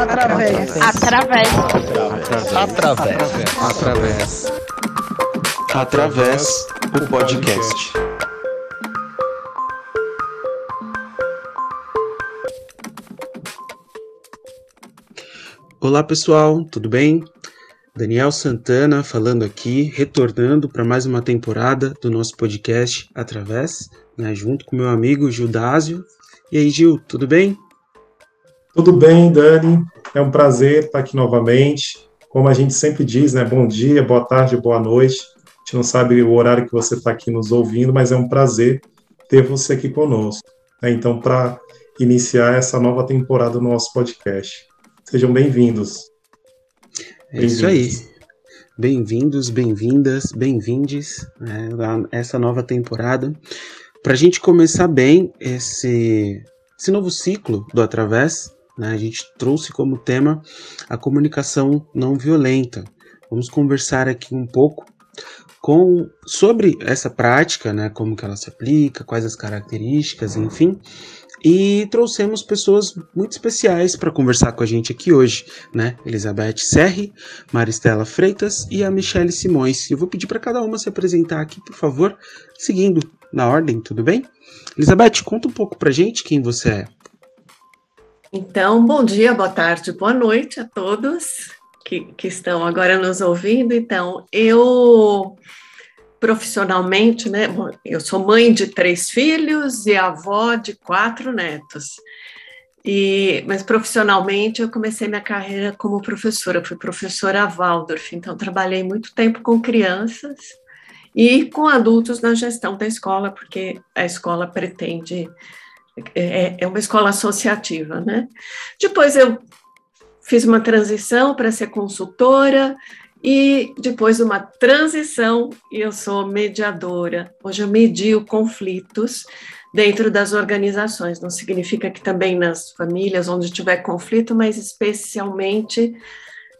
Através. Através. Através. Através. Através o podcast. Olá pessoal, tudo bem? Daniel Santana falando aqui, retornando para mais uma temporada do nosso podcast Através, né, junto com meu amigo Gildásio. E aí, Gil, tudo bem? Tudo bem, Dani. É um prazer estar aqui novamente. Como a gente sempre diz, né? Bom dia, boa tarde, boa noite. A gente não sabe o horário que você está aqui nos ouvindo, mas é um prazer ter você aqui conosco. Né? Então, para iniciar essa nova temporada do nosso podcast. Sejam bem-vindos. É isso aí. Bem-vindos, bem-vindas, bem-vindes né, a essa nova temporada. Para a gente começar bem esse, esse novo ciclo do Através, né, a gente trouxe como tema a comunicação não violenta. Vamos conversar aqui um pouco com sobre essa prática, né, como que ela se aplica, quais as características, enfim. E trouxemos pessoas muito especiais para conversar com a gente aqui hoje, né? Elizabeth Serri, Maristela Freitas e a Michele Simões. Eu vou pedir para cada uma se apresentar aqui, por favor, seguindo na ordem, tudo bem? Elizabeth, conta um pouco pra gente quem você é. Então, bom dia, boa tarde, boa noite a todos que, que estão agora nos ouvindo. Então, eu profissionalmente, né? Eu sou mãe de três filhos e avó de quatro netos. E, mas profissionalmente eu comecei minha carreira como professora, fui professora Waldorf, então trabalhei muito tempo com crianças e com adultos na gestão da escola, porque a escola pretende é, é uma escola associativa, né? Depois eu fiz uma transição para ser consultora e depois de uma transição, eu sou mediadora. Hoje eu medio conflitos dentro das organizações. Não significa que também nas famílias onde tiver conflito, mas especialmente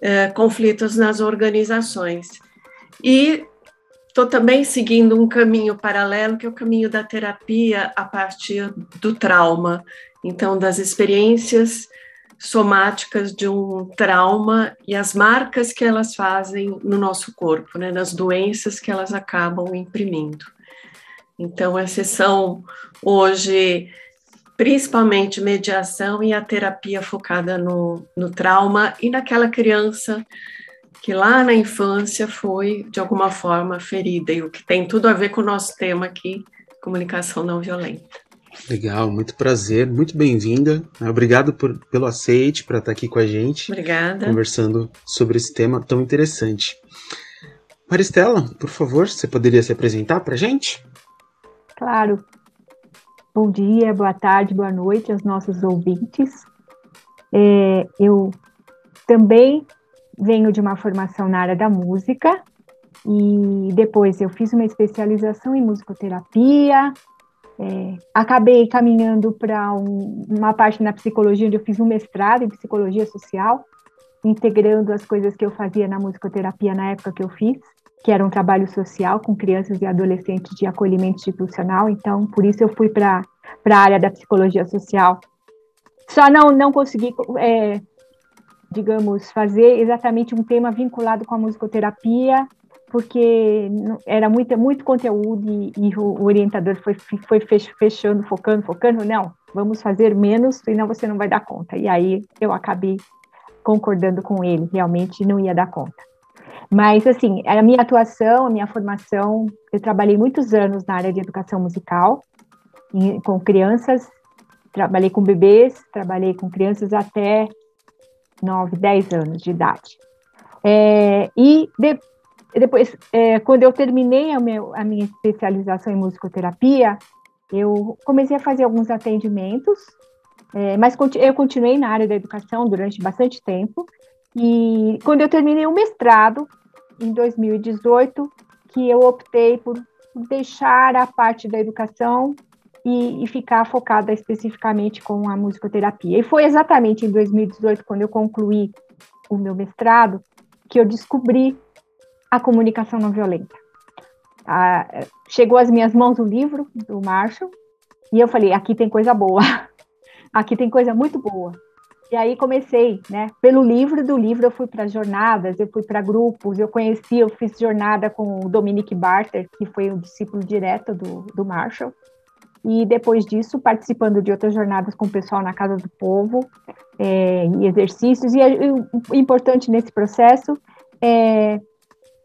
é, conflitos nas organizações. E estou também seguindo um caminho paralelo, que é o caminho da terapia a partir do trauma. Então, das experiências somáticas de um trauma e as marcas que elas fazem no nosso corpo, né, nas doenças que elas acabam imprimindo. Então, essas são hoje principalmente mediação e a terapia focada no, no trauma e naquela criança que lá na infância foi de alguma forma ferida, e o que tem tudo a ver com o nosso tema aqui, comunicação não violenta. Legal, muito prazer, muito bem-vinda. Obrigado por, pelo aceite para estar tá aqui com a gente. Obrigada. Conversando sobre esse tema tão interessante. Maristela, por favor, você poderia se apresentar para a gente? Claro. Bom dia, boa tarde, boa noite aos nossos ouvintes. É, eu também venho de uma formação na área da música e depois eu fiz uma especialização em musicoterapia, é, acabei caminhando para um, uma parte na psicologia, onde eu fiz um mestrado em psicologia social, integrando as coisas que eu fazia na musicoterapia na época que eu fiz, que era um trabalho social com crianças e adolescentes de acolhimento institucional. Então, por isso eu fui para a área da psicologia social. Só não, não consegui, é, digamos, fazer exatamente um tema vinculado com a musicoterapia porque era muito, muito conteúdo e, e o orientador foi, foi fechando, focando, focando. Não, vamos fazer menos, senão você não vai dar conta. E aí eu acabei concordando com ele, realmente não ia dar conta. Mas, assim, a minha atuação, a minha formação, eu trabalhei muitos anos na área de educação musical, com crianças, trabalhei com bebês, trabalhei com crianças até 9, 10 anos de idade. É, e de, depois, é, quando eu terminei a, meu, a, minha especialização em musicoterapia, eu comecei a fazer alguns atendimentos, é, mas eu continuei na área da educação durante bastante tempo. E quando eu terminei o mestrado, em 2018, que eu optei por deixar a parte da educação e, e, ficar focada especificamente com a musicoterapia. E foi exatamente em 2018, quando eu concluí o meu mestrado, que eu descobri a comunicação não violenta. Ah, chegou às minhas mãos o livro do Marshall e eu falei: aqui tem coisa boa, aqui tem coisa muito boa. E aí comecei, né? Pelo livro do livro eu fui para jornadas, eu fui para grupos, eu conheci, eu fiz jornada com o Dominic Barter, que foi um discípulo direto do, do Marshall. E depois disso, participando de outras jornadas com o pessoal na Casa do Povo, é, e exercícios. E, e o importante nesse processo é,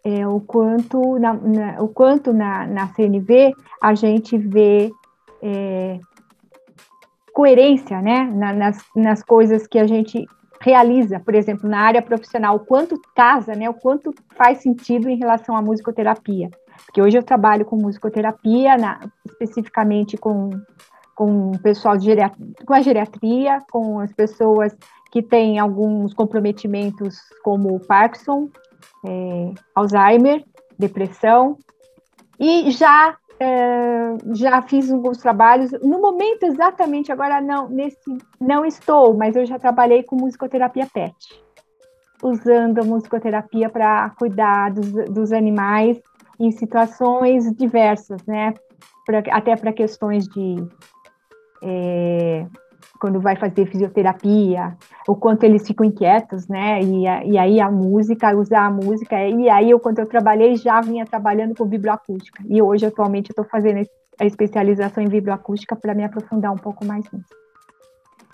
é o quanto, na, na, o quanto na, na CNV a gente vê é, coerência né, na, nas, nas coisas que a gente realiza, por exemplo, na área profissional, o quanto casa, né, o quanto faz sentido em relação à musicoterapia. Porque hoje eu trabalho com musicoterapia, na, especificamente com, com o pessoal de geriatria, com a geriatria, com as pessoas que têm alguns comprometimentos como Parkinson, é, Alzheimer, depressão, e já é, já fiz alguns trabalhos. No momento exatamente agora não nesse não estou, mas eu já trabalhei com musicoterapia PET, usando a musicoterapia para cuidar dos, dos animais em situações diversas, né? Pra, até para questões de é, quando vai fazer fisioterapia, o quanto eles ficam inquietos, né? E, e aí a música, usar a música. E aí, eu, quando eu trabalhei, já vinha trabalhando com vibroacústica. E hoje, atualmente, eu estou fazendo a especialização em vibroacústica para me aprofundar um pouco mais nisso.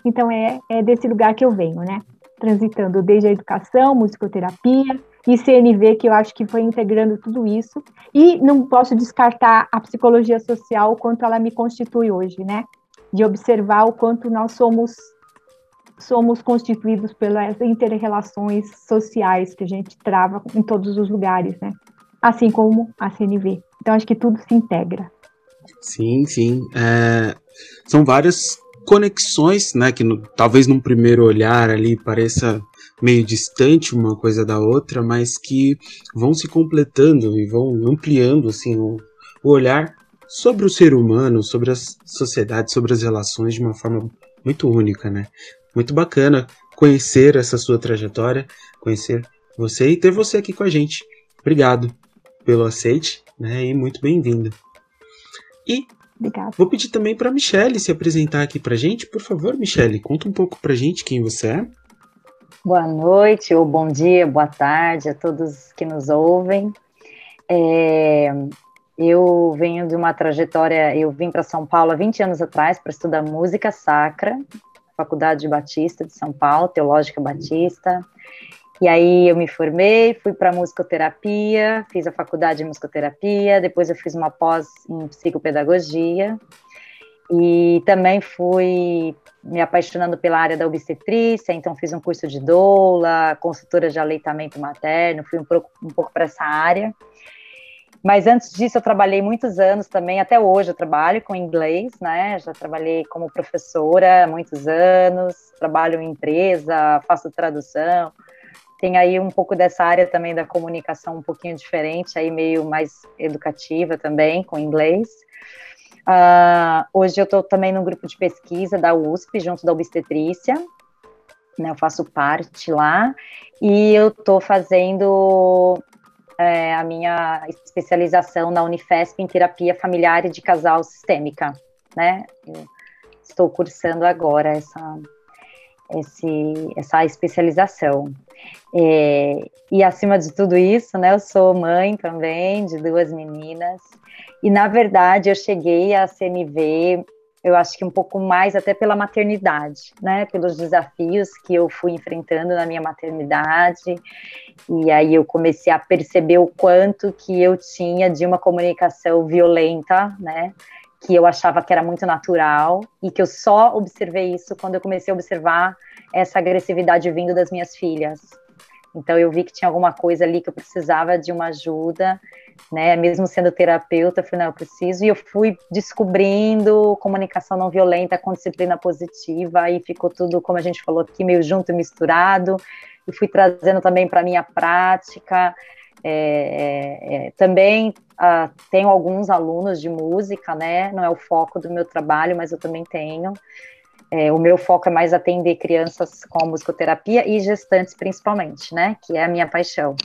Então, é, é desse lugar que eu venho, né? Transitando desde a educação, musicoterapia e CNV, que eu acho que foi integrando tudo isso. E não posso descartar a psicologia social, o quanto ela me constitui hoje, né? de observar o quanto nós somos somos constituídos pelas interrelações sociais que a gente trava em todos os lugares, né? Assim como a CNV. Então acho que tudo se integra. Sim, sim. É, são várias conexões, né? Que no, talvez num primeiro olhar ali pareça meio distante uma coisa da outra, mas que vão se completando e vão ampliando assim o, o olhar sobre o ser humano, sobre a sociedade, sobre as relações de uma forma muito única, né? Muito bacana conhecer essa sua trajetória, conhecer você e ter você aqui com a gente. Obrigado pelo aceite, né? E muito bem-vindo. E Obrigada. vou pedir também para Michelle se apresentar aqui para gente, por favor, Michelle, conta um pouco para gente quem você é. Boa noite, ou bom dia, boa tarde a todos que nos ouvem. É, eu venho de uma trajetória, eu vim para São Paulo há 20 anos atrás para estudar música sacra, Faculdade Batista de São Paulo, Teológica Batista. E aí eu me formei, fui para musicoterapia, fiz a faculdade de musicoterapia, depois eu fiz uma pós em psicopedagogia e também fui me apaixonando pela área da obstetrícia, então fiz um curso de doula, consultora de aleitamento materno, fui um pouco, um pouco para essa área. Mas antes disso, eu trabalhei muitos anos também, até hoje eu trabalho com inglês, né? Já trabalhei como professora muitos anos, trabalho em empresa, faço tradução. Tem aí um pouco dessa área também da comunicação um pouquinho diferente, aí meio mais educativa também, com inglês. Uh, hoje eu estou também no grupo de pesquisa da USP, junto da obstetrícia, né, eu faço parte lá, e eu estou fazendo é, a minha especialização na Unifesp em terapia familiar e de casal sistêmica, né? Eu estou cursando agora essa, esse, essa especialização. É, e acima de tudo isso, né, eu sou mãe também de duas meninas, e na verdade eu cheguei a CMV eu acho que um pouco mais até pela maternidade, né? Pelos desafios que eu fui enfrentando na minha maternidade. E aí eu comecei a perceber o quanto que eu tinha de uma comunicação violenta, né? Que eu achava que era muito natural e que eu só observei isso quando eu comecei a observar essa agressividade vindo das minhas filhas. Então eu vi que tinha alguma coisa ali que eu precisava de uma ajuda né? Mesmo sendo terapeuta, eu falei, não, eu preciso, e eu fui descobrindo comunicação não violenta com disciplina positiva, aí ficou tudo, como a gente falou aqui, meio junto e misturado, e fui trazendo também para minha prática. É, é, é, também uh, tenho alguns alunos de música, né? Não é o foco do meu trabalho, mas eu também tenho. É, o meu foco é mais atender crianças com musicoterapia e gestantes principalmente, né? Que é a minha paixão.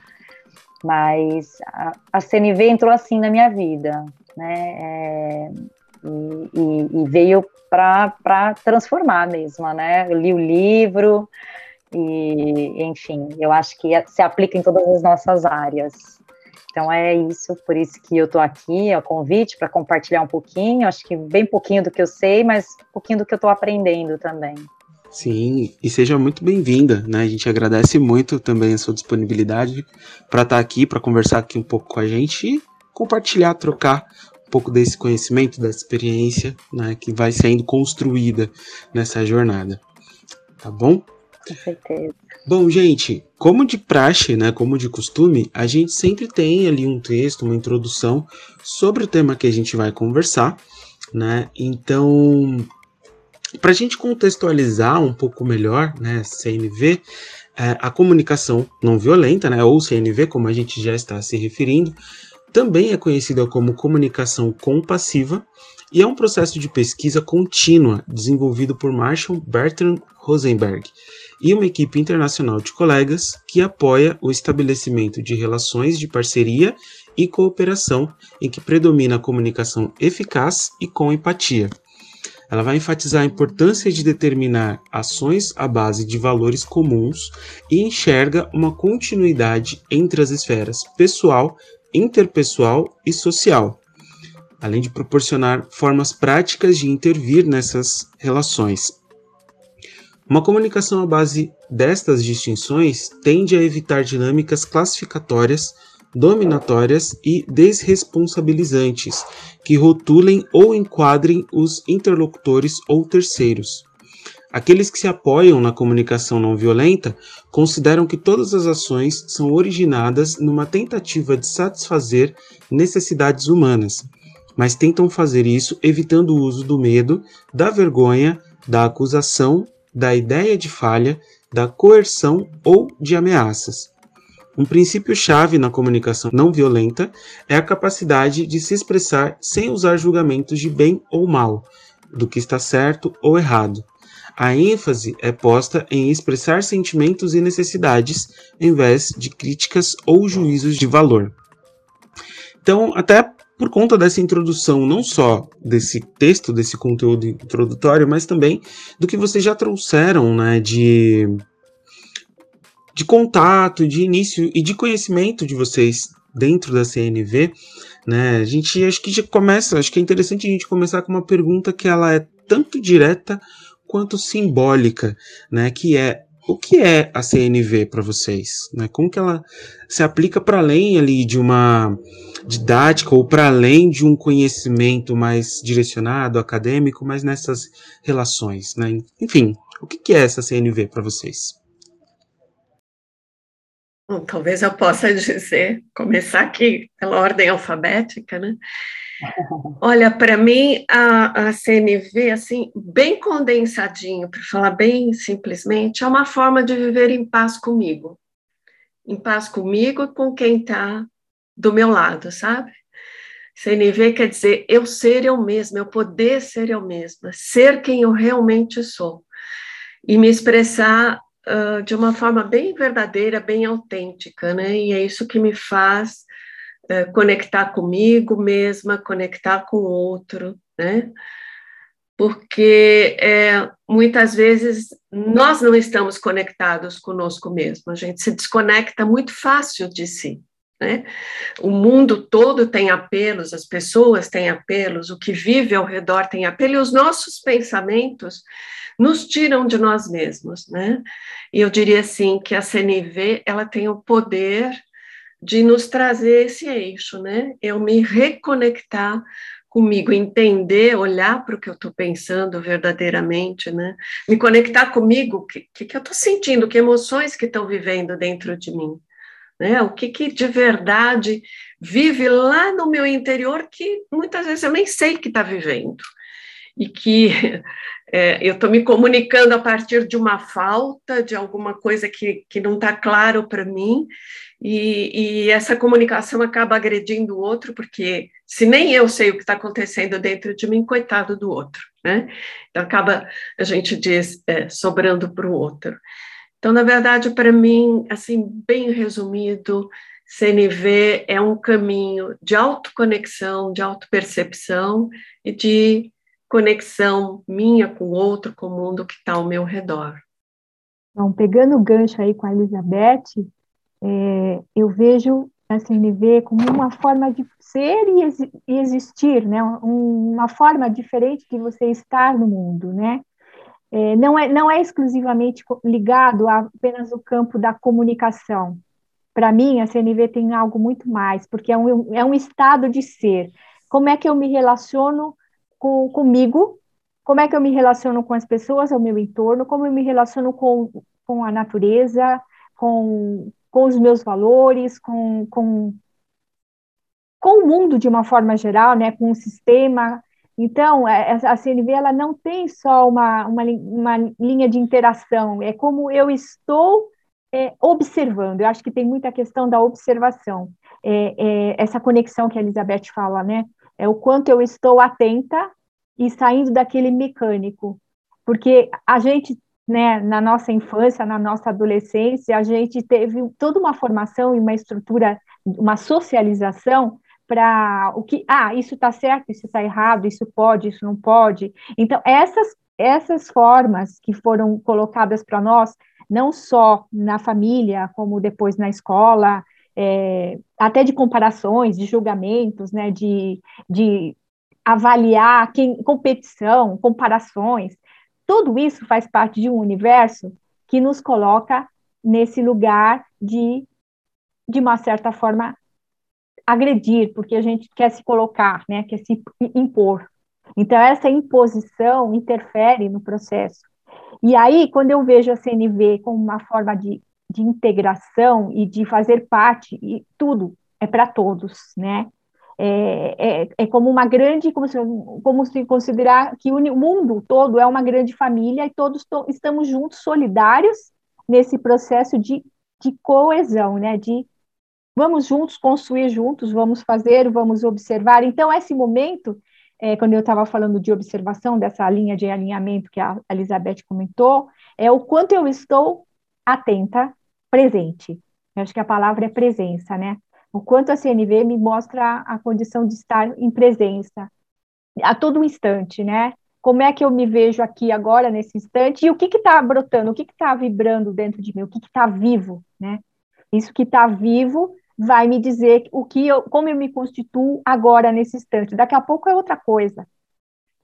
Mas a, a CNV entrou assim na minha vida, né? É, e, e, e, veio para transformar mesmo, né? Eu li o livro e, enfim, eu acho que se aplica em todas as nossas áreas. Então é isso, por isso que eu estou aqui, é o convite para compartilhar um pouquinho, acho que bem pouquinho do que eu sei, mas um pouquinho do que eu estou aprendendo também. Sim, e seja muito bem-vinda, né? A gente agradece muito também a sua disponibilidade para estar tá aqui, para conversar aqui um pouco com a gente e compartilhar, trocar um pouco desse conhecimento, dessa experiência, né, que vai sendo construída nessa jornada. Tá bom? Com certeza. Bom, gente, como de praxe, né, como de costume, a gente sempre tem ali um texto, uma introdução sobre o tema que a gente vai conversar, né? Então, para a gente contextualizar um pouco melhor, né, CNV, é, a comunicação não violenta, né, ou CNV, como a gente já está se referindo, também é conhecida como comunicação compassiva e é um processo de pesquisa contínua desenvolvido por Marshall Bertrand Rosenberg e uma equipe internacional de colegas que apoia o estabelecimento de relações de parceria e cooperação em que predomina a comunicação eficaz e com empatia. Ela vai enfatizar a importância de determinar ações à base de valores comuns e enxerga uma continuidade entre as esferas pessoal, interpessoal e social, além de proporcionar formas práticas de intervir nessas relações. Uma comunicação à base destas distinções tende a evitar dinâmicas classificatórias dominatórias e desresponsabilizantes, que rotulem ou enquadrem os interlocutores ou terceiros. Aqueles que se apoiam na comunicação não violenta consideram que todas as ações são originadas numa tentativa de satisfazer necessidades humanas, mas tentam fazer isso evitando o uso do medo, da vergonha, da acusação, da ideia de falha, da coerção ou de ameaças. Um princípio-chave na comunicação não violenta é a capacidade de se expressar sem usar julgamentos de bem ou mal, do que está certo ou errado. A ênfase é posta em expressar sentimentos e necessidades, em vez de críticas ou juízos de valor. Então, até por conta dessa introdução, não só desse texto, desse conteúdo introdutório, mas também do que vocês já trouxeram né, de de contato, de início e de conhecimento de vocês dentro da CNV, né? A gente acho que já começa, acho que é interessante a gente começar com uma pergunta que ela é tanto direta quanto simbólica, né? Que é o que é a CNV para vocês, né? Como que ela se aplica para além ali de uma didática ou para além de um conhecimento mais direcionado acadêmico, mas nessas relações, né? Enfim, o que é essa CNV para vocês? Bom, talvez eu possa dizer, começar aqui pela ordem alfabética, né? Olha, para mim, a, a, CNV, assim, bem condensadinho, para falar bem simplesmente, é uma forma de viver em paz comigo. Em paz comigo e com quem está do meu lado, sabe? CNV quer dizer eu ser eu mesma, eu poder ser eu mesma, ser quem eu realmente sou. E me expressar uh, de uma forma bem verdadeira, bem autêntica, né? E é isso que me faz uh, conectar comigo mesma, conectar com o outro, né? Porque é, muitas vezes nós não estamos conectados conosco mesmo, a gente se desconecta muito fácil de si. Né? O mundo todo tem apelos, as pessoas têm apelos, o que vive ao redor tem apelo, e os nossos pensamentos nos tiram de nós mesmos, né? E eu diria assim que a CNV ela tem o poder de nos trazer esse eixo, né? Eu me reconectar comigo, entender, olhar para o que eu estou pensando verdadeiramente, né? Me conectar comigo, o que, que, eu estou sentindo, que emoções que estão vivendo dentro de mim, né? O que, que de verdade vive lá no meu interior que muitas vezes eu nem sei que está vivendo e que é, eu estou me comunicando a partir de uma falta, de alguma coisa que, que não está claro para mim, e, e, essa comunicação acaba agredindo o outro, porque se nem eu sei o que está acontecendo dentro de mim, coitado do outro, né? Então acaba, a gente diz, é, sobrando para o outro. Então, na verdade, para mim, assim, bem resumido, CNV é um caminho de autoconexão, de autopercepção e de conexão minha com o outro, com o mundo que está ao meu redor. Bom, pegando o gancho aí com a Elizabeth, é, eu vejo a CNV como uma forma de ser e, ex e existir, né? uma forma diferente de você estar no mundo, né? É, não, é, não é exclusivamente ligado a apenas o campo da comunicação. Para mim, a CNV tem algo muito mais, porque é um, é um estado de ser. Como é que eu me relaciono com, comigo? Como é que eu me relaciono com as pessoas ao meu entorno? Como eu me relaciono com, com a natureza, com, com os meus valores, com, com, com o mundo de uma forma geral, né, com o sistema. Então, é, a CNV ela não tem só uma, uma, uma linha de interação, é como eu estou é, observando. Eu acho que tem muita questão da observação, é, é, essa conexão que a Elizabeth fala, né? É o quanto eu estou atenta e saindo daquele mecânico, porque a gente né, na nossa infância, na nossa adolescência, a gente teve toda uma formação e uma estrutura, uma socialização para o que, ah, isso está certo, isso está errado, isso pode, isso não pode. Então, essas, essas formas que foram colocadas para nós, não só na família, como depois na escola, é, até de comparações, de julgamentos, né, de, de avaliar quem, competição, comparações, tudo isso faz parte de um universo que nos coloca nesse lugar de, de uma certa forma, agredir, porque a gente quer se colocar, né, quer se impor. Então, essa imposição interfere no processo. E aí, quando eu vejo a CNV como uma forma de, de integração e de fazer parte, e tudo é para todos, né? é, é, é, como uma grande, como se, como se considerar que o mundo todo é uma grande família e todos to, estamos juntos, solidários, nesse processo de, de coesão, né, de vamos juntos construir juntos, vamos fazer, vamos observar. Então, esse momento, é, quando eu estava falando de observação, dessa linha de alinhamento que a Elizabeth comentou, é o quanto eu estou atenta, presente. Eu acho que a palavra é presença, né? o quanto a CNV me mostra a condição de estar em presença a todo instante, né? Como é que eu me vejo aqui agora, nesse instante, e o que está brotando, o que está vibrando dentro de mim, o que está vivo, né? Isso que está vivo vai me dizer o que eu, como eu me constituo agora, nesse instante. Daqui a pouco é outra coisa.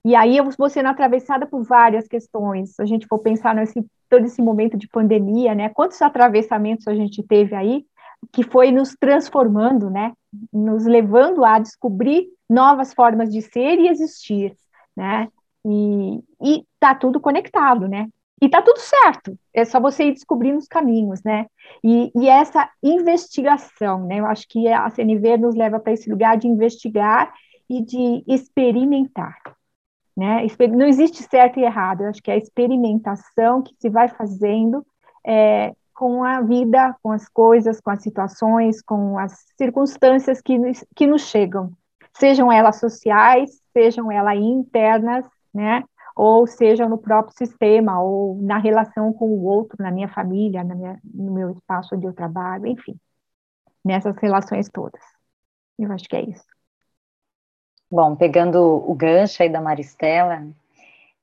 E aí eu vou sendo atravessada por várias questões. Se a gente for pensar nesse todo esse momento de pandemia, né? Quantos atravessamentos a gente teve aí que foi nos transformando, né? Nos levando a descobrir novas formas de ser e existir, né? E, e tá tudo conectado, né? E tá tudo certo, é só você ir descobrindo os caminhos, né? E, e essa investigação, né? Eu acho que a CNV nos leva para esse lugar de investigar e de experimentar, né? Não existe certo e errado, eu acho que é a experimentação que se vai fazendo é, com a vida, com as coisas, com as situações, com as circunstâncias que nos, que nos chegam, sejam elas sociais, sejam elas internas, né? Ou sejam no próprio sistema, ou na relação com o outro, na minha família, na minha, no meu espaço onde eu trabalho, enfim, nessas relações todas. Eu acho que é isso. Bom, pegando o gancho aí da Maristela,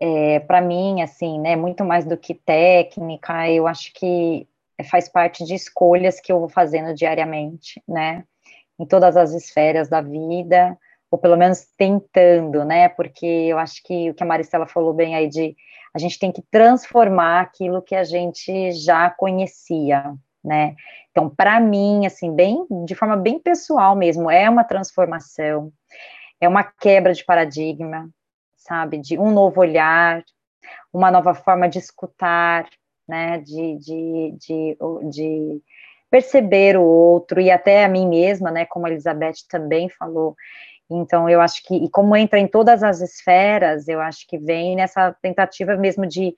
é, para mim, assim, né, muito mais do que técnica, eu acho que faz parte de escolhas que eu vou fazendo diariamente, né? Em todas as esferas da vida, ou pelo menos tentando, né? Porque eu acho que o que a Maristela falou bem aí de a gente tem que transformar aquilo que a gente já conhecia, né? Então, para mim, assim, bem de forma bem pessoal mesmo, é uma transformação, é uma quebra de paradigma, sabe? De um novo olhar, uma nova forma de escutar, né, de, de, de, de perceber o outro e até a mim mesma, né, como a Elizabeth também falou. Então, eu acho que, e como entra em todas as esferas, eu acho que vem nessa tentativa mesmo de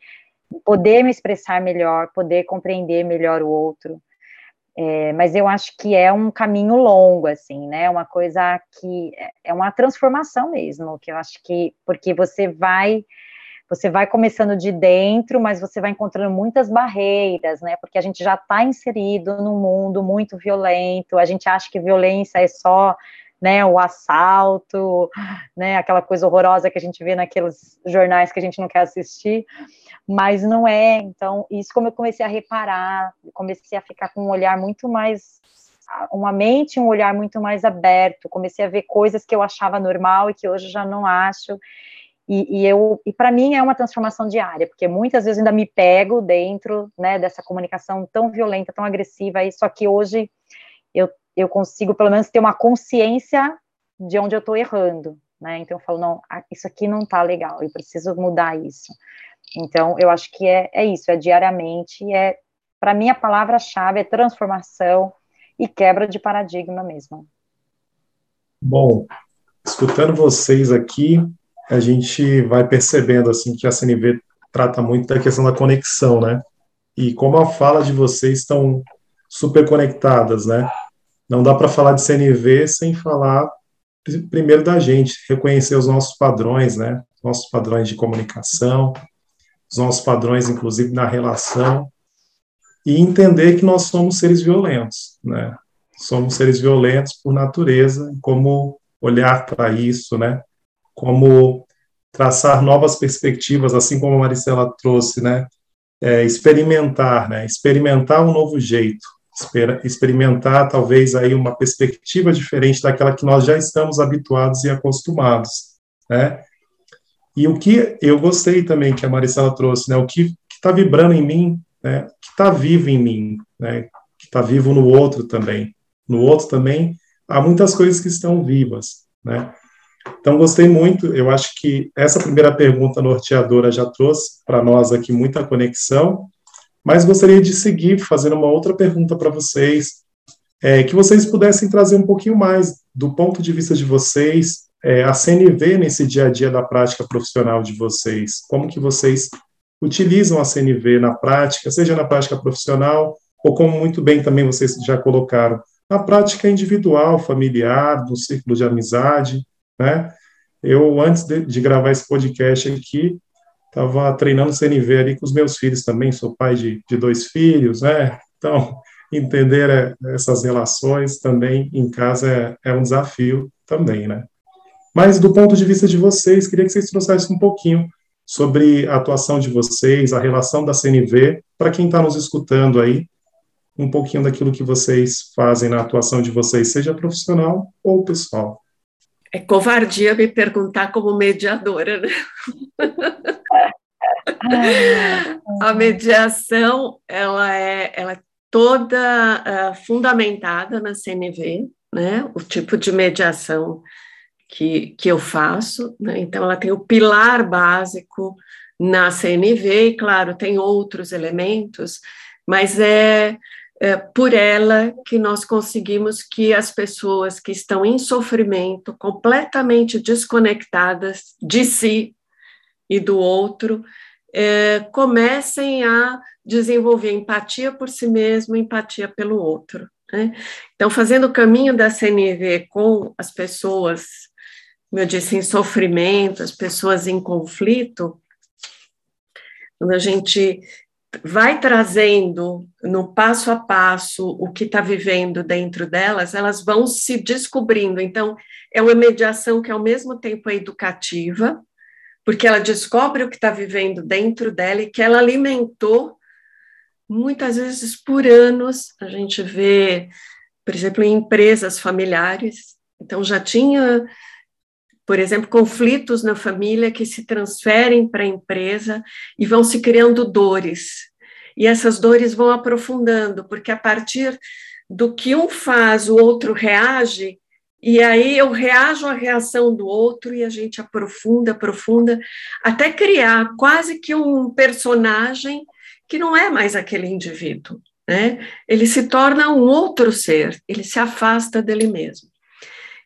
poder me expressar melhor, poder compreender melhor o outro. É, mas eu acho que é um caminho longo, assim, né? Uma coisa que é, é uma transformação mesmo, que eu acho que, porque você vai você vai começando de dentro, mas você vai encontrando muitas barreiras, né? Porque a gente já está inserido num mundo muito violento, a gente acha que violência é só né, o assalto, né, aquela coisa horrorosa que a gente vê naqueles jornais que a gente não quer assistir, mas não é. Então, isso como eu comecei a reparar, comecei a ficar com um olhar muito mais uma mente, um olhar muito mais aberto. Comecei a ver coisas que eu achava normal e que hoje já não acho. E, e eu, e para mim é uma transformação diária, porque muitas vezes ainda me pego dentro, né, dessa comunicação tão violenta, tão agressiva. E só que hoje eu, consigo pelo menos ter uma consciência de onde eu estou errando, né? Então eu falo não, isso aqui não está legal, eu preciso mudar isso. Então eu acho que é, é isso, é diariamente, é para mim a palavra-chave é transformação e quebra de paradigma mesmo. Bom, escutando vocês aqui, a gente vai percebendo assim que a CNV trata muito da questão da conexão, né? E como a fala de vocês estão super conectadas, né? Não dá para falar de CNV sem falar primeiro da gente, reconhecer os nossos padrões, né? Nossos padrões de comunicação, os nossos padrões, inclusive, na relação, e entender que nós somos seres violentos, né? Somos seres violentos por natureza, como olhar para isso, né? Como traçar novas perspectivas, assim como a Maricela trouxe, né? É, experimentar, né? Experimentar um novo jeito, experimentar talvez aí uma perspectiva diferente daquela que nós já estamos habituados e acostumados, né? E o que eu gostei também que a Maricela trouxe, né? O que está vibrando em mim né, que está vivo em mim, né, que está vivo no outro também. No outro também há muitas coisas que estão vivas, né? Então, gostei muito. Eu acho que essa primeira pergunta norteadora já trouxe para nós aqui muita conexão, mas gostaria de seguir fazendo uma outra pergunta para vocês, é, que vocês pudessem trazer um pouquinho mais do ponto de vista de vocês, é, a CNV nesse dia a dia da prática profissional de vocês. Como que vocês utilizam a CNV na prática, seja na prática profissional, ou como muito bem também vocês já colocaram, na prática individual, familiar, no círculo de amizade, né? Eu, antes de, de gravar esse podcast aqui, estava treinando CNV ali com os meus filhos também, sou pai de, de dois filhos, né? Então, entender é, essas relações também em casa é, é um desafio também, né? Mas do ponto de vista de vocês, queria que vocês trouxessem um pouquinho sobre a atuação de vocês, a relação da CNV, para quem está nos escutando aí, um pouquinho daquilo que vocês fazem na atuação de vocês, seja profissional ou pessoal. É covardia me perguntar como mediadora, né? a mediação, ela é, ela é toda uh, fundamentada na CNV, né? O tipo de mediação que, que eu faço, né? então ela tem o pilar básico na CNV, e claro, tem outros elementos, mas é, é por ela que nós conseguimos que as pessoas que estão em sofrimento, completamente desconectadas de si e do outro, é, comecem a desenvolver empatia por si mesmo, empatia pelo outro. Né? Então, fazendo o caminho da CNV com as pessoas como eu disse, em sofrimento, as pessoas em conflito, quando a gente vai trazendo no passo a passo o que está vivendo dentro delas, elas vão se descobrindo. Então, é uma mediação que ao mesmo tempo é educativa, porque ela descobre o que está vivendo dentro dela e que ela alimentou muitas vezes por anos. A gente vê, por exemplo, em empresas familiares. Então, já tinha por exemplo, conflitos na família que se transferem para a empresa e vão se criando dores. E essas dores vão aprofundando, porque a partir do que um faz, o outro reage, e aí eu reajo à reação do outro e a gente aprofunda, aprofunda, até criar quase que um personagem que não é mais aquele indivíduo. Né? Ele se torna um outro ser, ele se afasta dele mesmo.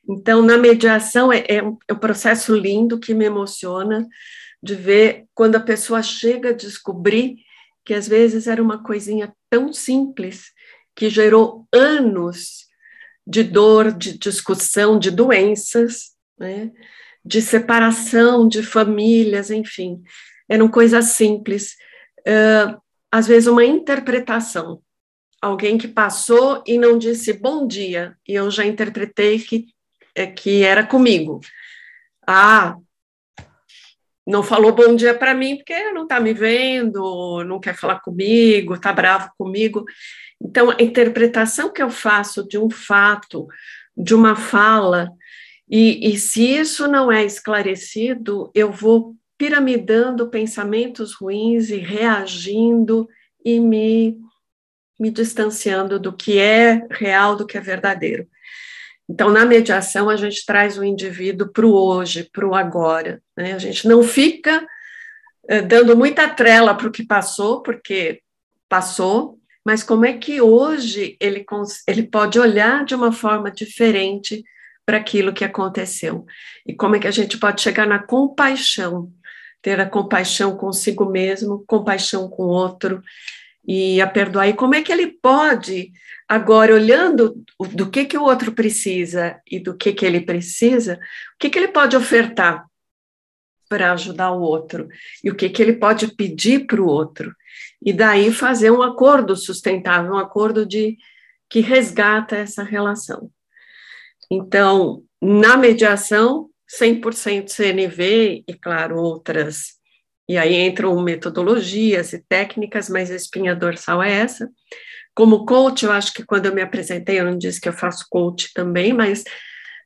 Então, na mediação, é, é, um, é um processo lindo que me emociona de ver quando a pessoa chega a descobrir que às vezes era uma coisinha tão simples que gerou anos de dor, de discussão, de doenças, né? de separação de famílias, enfim. Eram coisas simples. Uh, às vezes, uma interpretação. Alguém que passou e não disse bom dia, e eu já interpretei que é que era comigo. Ah, não falou bom dia para mim porque não está me vendo, não quer falar comigo, está bravo comigo. Então, a interpretação que eu faço de um fato, de uma fala, e, e se isso não é esclarecido, eu vou piramidando pensamentos ruins e reagindo e me, me distanciando do que é real, do que é verdadeiro. Então, na mediação, a gente traz o indivíduo para o hoje, para o agora. Né? A gente não fica eh, dando muita trela para o que passou, porque passou, mas como é que hoje ele, ele pode olhar de uma forma diferente para aquilo que aconteceu? E como é que a gente pode chegar na compaixão, ter a compaixão consigo mesmo, compaixão com o outro e a perdoar. E como é que ele pode Agora, olhando do que, que o outro precisa e do que, que ele precisa, o que, que ele pode ofertar para ajudar o outro e o que, que ele pode pedir para o outro. E daí fazer um acordo sustentável, um acordo de que resgata essa relação. Então, na mediação, 100% CNV e, claro, outras. E aí entram metodologias e técnicas, mas a espinha dorsal é essa. Como coach, eu acho que quando eu me apresentei, eu não disse que eu faço coach também, mas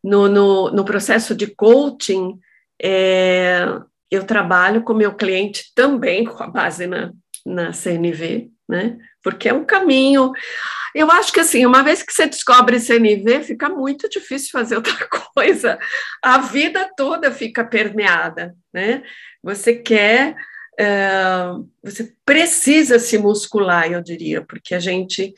no, no, no processo de coaching, é, eu trabalho com meu cliente também com a base na, na CNV, né? Porque é um caminho. Eu acho que assim, uma vez que você descobre CNV, fica muito difícil fazer outra coisa. A vida toda fica permeada, né? Você quer você precisa se muscular, eu diria, porque a gente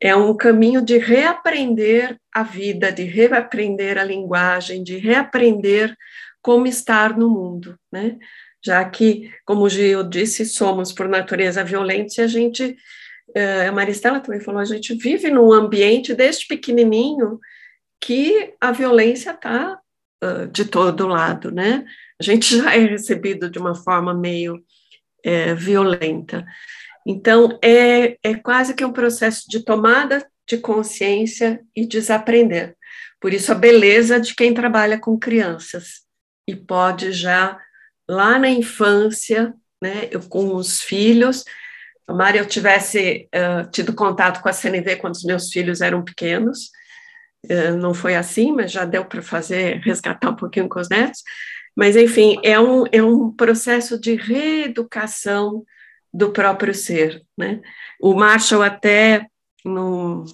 é um caminho de reaprender a vida, de reaprender a linguagem, de reaprender como estar no mundo, né? Já que, como o Gil disse, somos por natureza violentos e a gente, a Maristela também falou, a gente vive num ambiente desde pequenininho que a violência está uh, de todo lado, né? A gente já é recebido de uma forma meio é, violenta. Então, é, é quase que um processo de tomada de consciência e desaprender. Por isso, a beleza de quem trabalha com crianças e pode já, lá na infância, né, eu, com os filhos, tomara eu tivesse uh, tido contato com a CNV quando os meus filhos eram pequenos, uh, não foi assim, mas já deu para fazer, resgatar um pouquinho com os netos, mas, enfim, é um, é um processo de reeducação do próprio ser. Né? O Marshall, até no,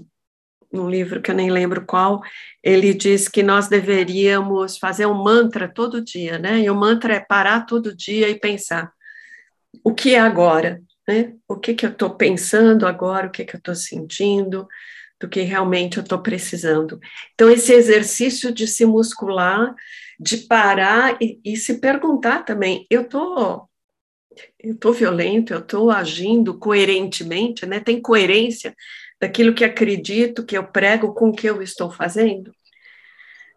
num livro que eu nem lembro qual, ele diz que nós deveríamos fazer um mantra todo dia, né? E o mantra é parar todo dia e pensar o que é agora, né? O que que eu estou pensando agora, o que que eu estou sentindo, do que realmente eu estou precisando. Então esse exercício de se muscular de parar e, e se perguntar também, eu tô eu tô violento, eu tô agindo coerentemente, né? Tem coerência daquilo que acredito, que eu prego com o que eu estou fazendo?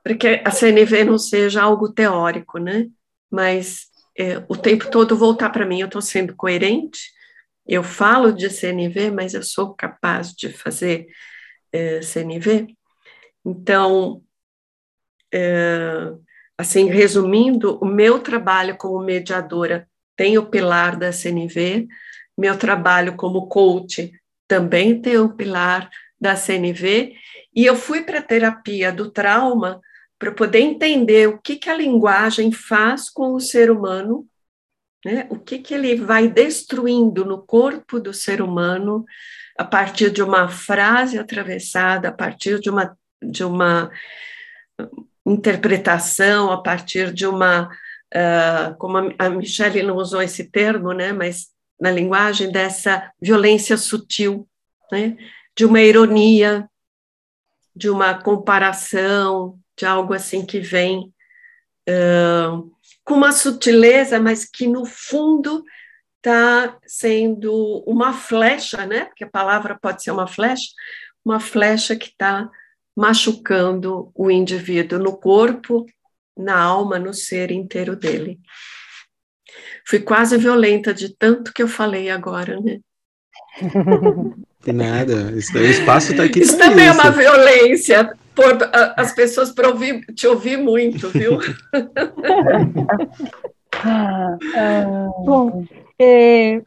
Para que a CNV não seja algo teórico, né? Mas é, o tempo todo voltar para mim, eu estou sendo coerente, eu falo de CNV, mas eu sou capaz de fazer é, CNV. Então, é, Assim, resumindo, o meu trabalho como mediadora tem o pilar da CNV, meu trabalho como coach também tem o pilar da CNV, e eu fui para a terapia do trauma para poder entender o que, que a linguagem faz com o ser humano, né? o que, que ele vai destruindo no corpo do ser humano a partir de uma frase atravessada, a partir de uma, de uma interpretação a partir de uma, uh, como a Michelle não usou esse termo, né, mas na linguagem dessa violência sutil, né, de uma ironia, de uma comparação, de algo assim que vem uh, com uma sutileza, mas que no fundo está sendo uma flecha, né? Porque a palavra pode ser uma flecha, uma flecha que está machucando o indivíduo no corpo, na alma, no ser inteiro dele. Fui quase violenta de tanto que eu falei agora, né? De nada, o espaço está aqui. Isso também é uma violência. pôr as pessoas para ouvir, te ouvir muito, viu? Bom, é,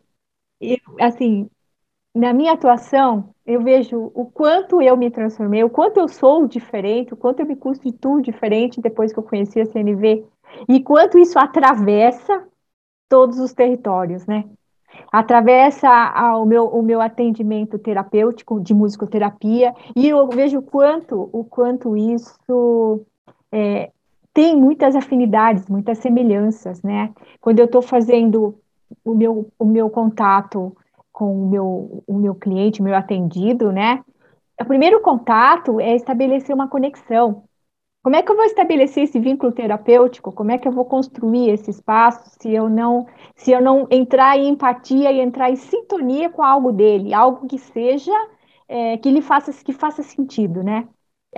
eu, assim, na minha atuação, eu vejo o quanto eu me transformei, o quanto eu sou diferente, o quanto eu me constituo diferente depois que eu conheci a CNV, e quanto isso atravessa todos os territórios, né? Atravessa o, meu, o meu atendimento terapêutico de musicoterapia, e eu vejo o quanto, o quanto isso é, tem muitas afinidades, muitas semelhanças, né? Quando eu estou fazendo o meu, o meu contato com o meu, o meu cliente, meu atendido, né? O primeiro contato é estabelecer uma conexão. Como é que eu vou estabelecer esse vínculo terapêutico? Como é que eu vou construir esse espaço se eu não se eu não entrar em empatia e entrar em sintonia com algo dele, algo que seja é, que lhe faça que faça sentido, né?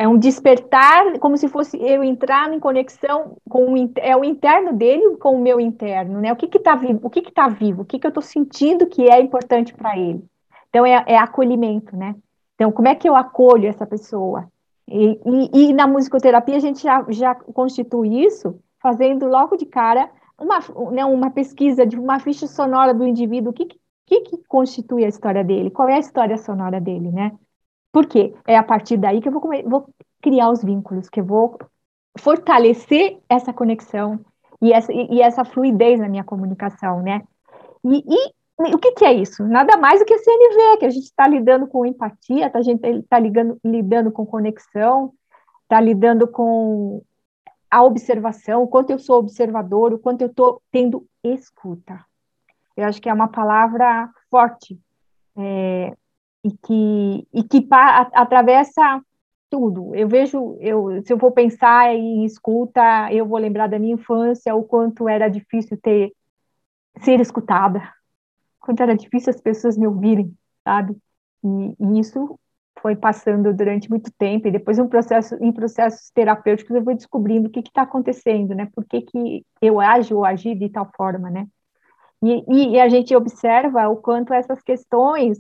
É um despertar, como se fosse eu entrar em conexão com o, é o interno dele com o meu interno, né? O que que está vivo? O que que tá vivo? O que que eu estou sentindo que é importante para ele? Então é, é, acolhimento, né? Então como é que eu acolho essa pessoa? E, e, e na musicoterapia a gente já, já constitui isso fazendo logo de cara uma, né, uma pesquisa de uma ficha sonora do indivíduo. O que, que, que constitui a história dele? Qual é a história sonora dele, né? Por quê? É a partir daí que eu vou, vou criar os vínculos, que eu vou fortalecer essa conexão e essa, e essa fluidez na minha comunicação, né? E, e o que, que, é isso? Nada mais do que CNV, que a gente está lidando com empatia, tá, a gente está lidando com conexão, está lidando com a observação, o quanto eu sou observador, o quanto eu estou tendo escuta. Eu acho que é uma palavra forte. É, e que, e que atravessa tudo. Eu vejo, eu, se eu for pensar em escuta, eu vou lembrar da minha infância, o quanto era difícil ter ser escutada, quanto era difícil as pessoas me ouvirem, sabe? E, e isso foi passando durante muito tempo, e depois um processo, em processos terapêuticos eu vou descobrindo o que está acontecendo, né? Por que, que eu ajo ou agi de tal forma, né? E, e, a gente observa o quanto essas questões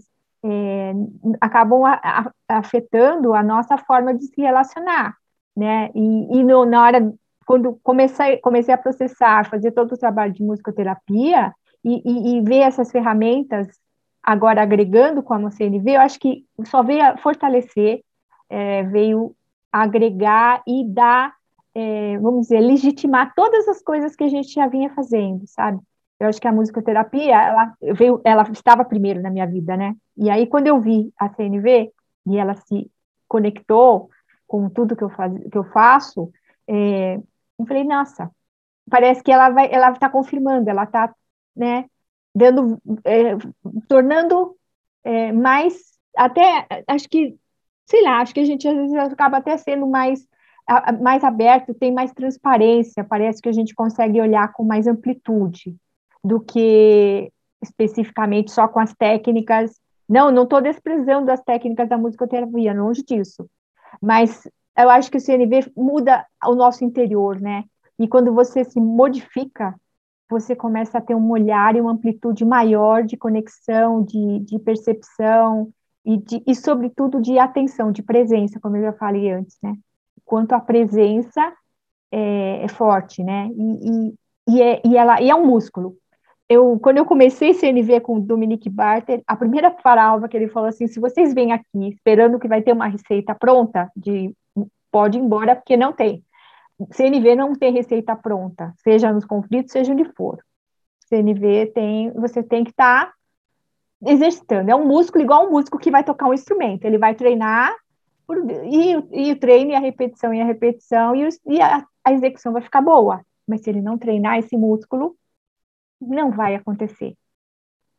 é, acabam a, a, afetando a nossa forma de se relacionar, né? E, e no, na hora, quando comecei, comecei a processar, fazer todo o trabalho de musicoterapia e, e, e ver essas ferramentas agora agregando com a CNV, eu acho que só veio fortalecer, é, veio agregar e dar, é, vamos dizer, legitimar todas as coisas que a gente já vinha fazendo, sabe? Eu acho que a musicoterapia, ela veio, ela estava primeiro na minha vida, né? E aí, quando eu vi a CNV e ela se conectou com tudo que eu, faz, que eu faço, é, eu falei, nossa, parece que ela vai, ela está confirmando, ela está, né, dando, é, tornando é, mais, até, acho que, sei lá, acho que a gente às vezes acaba até sendo mais, mais aberto, tem mais transparência, parece que a gente consegue olhar com mais amplitude do que especificamente só com as técnicas não, não estou desprezando as técnicas da musicoterapia, longe disso. Mas eu acho que o CNV muda o nosso interior, né? E quando você se modifica, você começa a ter um olhar e uma amplitude maior de conexão, de, de percepção e, de, e, sobretudo, de atenção, de presença, como eu já falei antes, né? Quanto a presença é, é forte, né? E, e, e, é, e, ela, e é um músculo eu, quando eu comecei CNV com o Dominique Barter, a primeira palavra que ele falou assim, se vocês vêm aqui esperando que vai ter uma receita pronta, de pode ir embora, porque não tem. CNV não tem receita pronta, seja nos conflitos, seja onde for. CNV tem, você tem que estar tá exercitando. É um músculo igual um músico que vai tocar um instrumento. Ele vai treinar por, e, e, o treino e a repetição e a repetição e, e a, a execução vai ficar boa. Mas se ele não treinar esse músculo, não vai acontecer.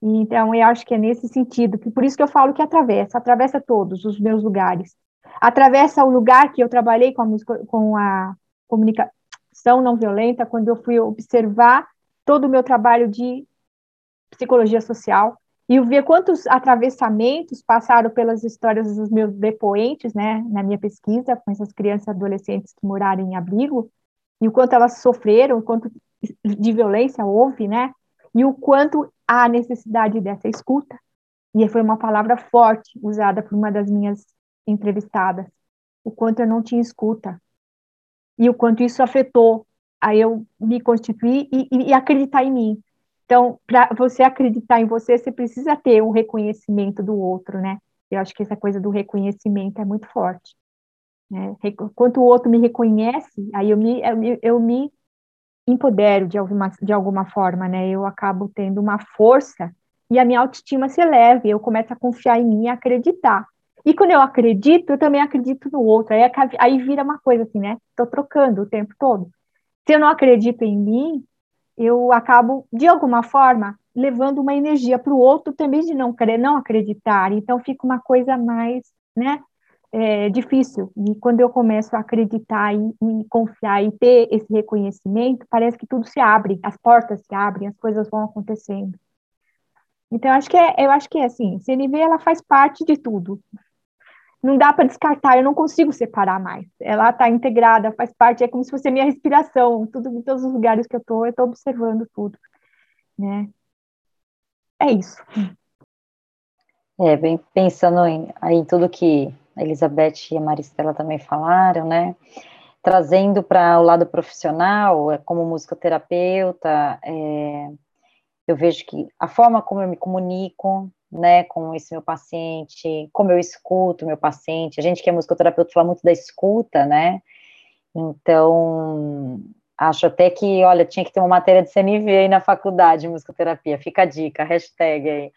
Então, eu acho que é nesse sentido, que por isso que eu falo que atravessa, atravessa todos os meus lugares. Atravessa o lugar que eu trabalhei com a, música, com a comunicação não violenta, quando eu fui observar todo o meu trabalho de psicologia social e ver quantos atravessamentos passaram pelas histórias dos meus depoentes, né, na minha pesquisa, com essas crianças e adolescentes que moraram em abrigo, e o quanto elas sofreram, o quanto de violência houve, né? E o quanto há necessidade dessa escuta. E foi uma palavra forte usada por uma das minhas entrevistadas. o quanto eu não tinha escuta e o quanto isso afetou aí eu me constituir e, e, e acreditar em mim. Então, para você acreditar em você, você precisa ter um reconhecimento do outro, né? Eu acho que essa coisa do reconhecimento é muito forte. Né? Quanto o outro me reconhece, aí eu me, eu, eu me empodero de alguma, de alguma forma, né? Eu acabo tendo uma força e a minha autoestima se eleva, eu começo a confiar em mim e acreditar. E quando eu acredito, eu também acredito no outro. Aí, aí vira uma coisa assim, né? Estou trocando o tempo todo. Se eu não acredito em mim, eu acabo, de alguma forma, levando uma energia para o outro também de não querer, não acreditar. Então fica uma coisa mais, né? É, difícil. E quando eu começo a acreditar e, e, confiar e ter esse reconhecimento, parece que tudo se abre, as portas se abrem, as coisas vão acontecendo. Então, acho que é, eu acho que é assim, CNV ela faz parte de tudo. Não dá para descartar, eu não consigo separar mais. Ela está integrada, faz parte, é como se fosse minha respiração. Tudo, em todos os lugares que eu estou, eu estou observando tudo. Né? É isso. É, bem, pensando em aí tudo que Elizabeth e a Maristela também falaram, né? Trazendo para o lado profissional, é, como musicoterapeuta, é, eu vejo que a forma como eu me comunico, né, com esse meu paciente, como eu escuto meu paciente, a gente que é musicoterapeuta fala muito da escuta, né, então, acho até que, olha, tinha que ter uma matéria de CNV aí na faculdade de musicoterapia, fica a dica, hashtag aí,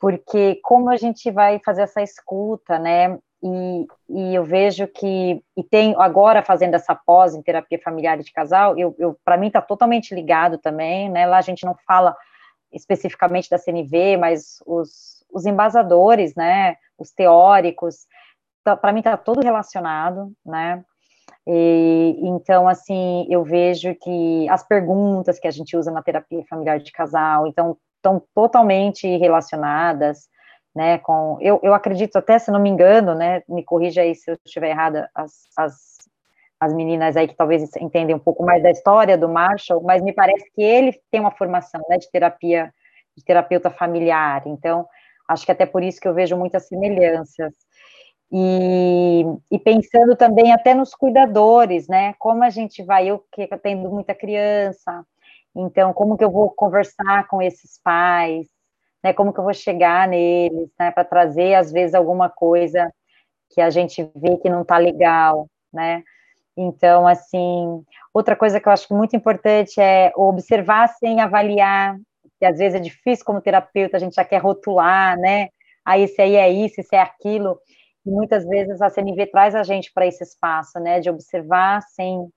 porque como a gente vai fazer essa escuta, né, e, e, eu vejo que, e tem agora fazendo essa pós em terapia familiar e de casal, eu, eu para mim está totalmente ligado também, né? Lá a gente não fala especificamente da CNV, mas os, os embasadores, né? Os teóricos, tá, para mim está todo relacionado, né? E, então, assim, eu vejo que as perguntas que a gente usa na terapia familiar de casal, então, estão totalmente relacionadas, né, com, eu, eu acredito até, se não me engano, né, me corrija aí se eu estiver errada, as, as, as meninas aí que talvez entendem um pouco mais da história do Marshall, mas me parece que ele tem uma formação, né, de terapia, de terapeuta familiar, então, acho que até por isso que eu vejo muitas semelhanças. E, e, pensando também até nos cuidadores, né? Como a gente vai, eu que tendo muita criança, então como que eu vou conversar com esses pais, né? Como que eu vou chegar neles, né? Para trazer, às vezes, alguma coisa que a gente vê que não está legal, né? Então, assim, outra coisa que eu acho muito importante é observar sem avaliar, que às vezes é difícil como terapeuta, a gente já quer rotular, né? Ah, esse aí é isso, esse é aquilo. E muitas vezes a CNV traz a gente para esse espaço, né? De observar sem,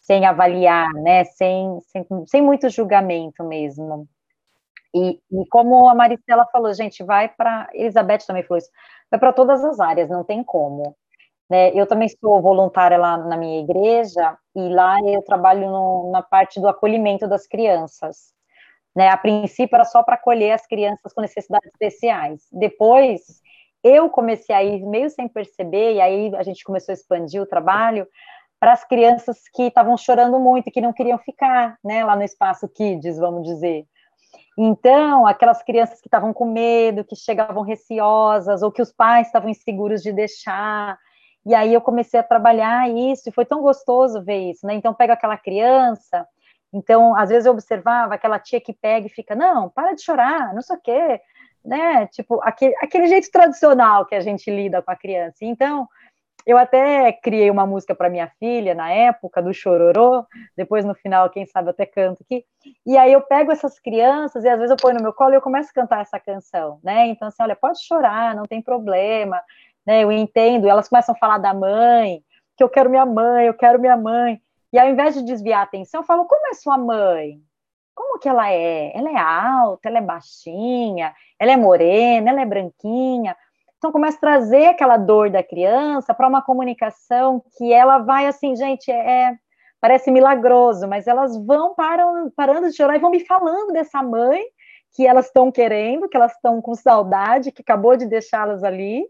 sem avaliar, né? Sem, sem, sem muito julgamento mesmo. E, e, como a Maristela falou, gente, vai para. Elizabeth também falou isso, vai para todas as áreas, não tem como. Né? Eu também sou voluntária lá na minha igreja, e lá eu trabalho no, na parte do acolhimento das crianças. Né? A princípio era só para acolher as crianças com necessidades especiais. Depois, eu comecei a ir meio sem perceber, e aí a gente começou a expandir o trabalho para as crianças que estavam chorando muito, que não queriam ficar né, lá no espaço Kids, vamos dizer. Então, aquelas crianças que estavam com medo, que chegavam receosas, ou que os pais estavam inseguros de deixar. E aí eu comecei a trabalhar isso, e foi tão gostoso ver isso, né? Então, pega aquela criança, então, às vezes eu observava aquela tia que pega e fica, não, para de chorar, não sei o quê, né? Tipo, aquele, aquele jeito tradicional que a gente lida com a criança. Então, eu até criei uma música para minha filha na época do Chororô, depois no final, quem sabe, eu até canto aqui. E aí eu pego essas crianças e às vezes eu ponho no meu colo e eu começo a cantar essa canção, né? Então, assim, olha, pode chorar, não tem problema, né? Eu entendo. E elas começam a falar da mãe, que eu quero minha mãe, eu quero minha mãe. E ao invés de desviar a atenção, eu falo, como é sua mãe? Como que ela é? Ela é alta, ela é baixinha, ela é morena, ela é branquinha. Então começa a trazer aquela dor da criança para uma comunicação que ela vai assim, gente, é, é parece milagroso, mas elas vão param, parando de chorar e vão me falando dessa mãe que elas estão querendo, que elas estão com saudade, que acabou de deixá-las ali,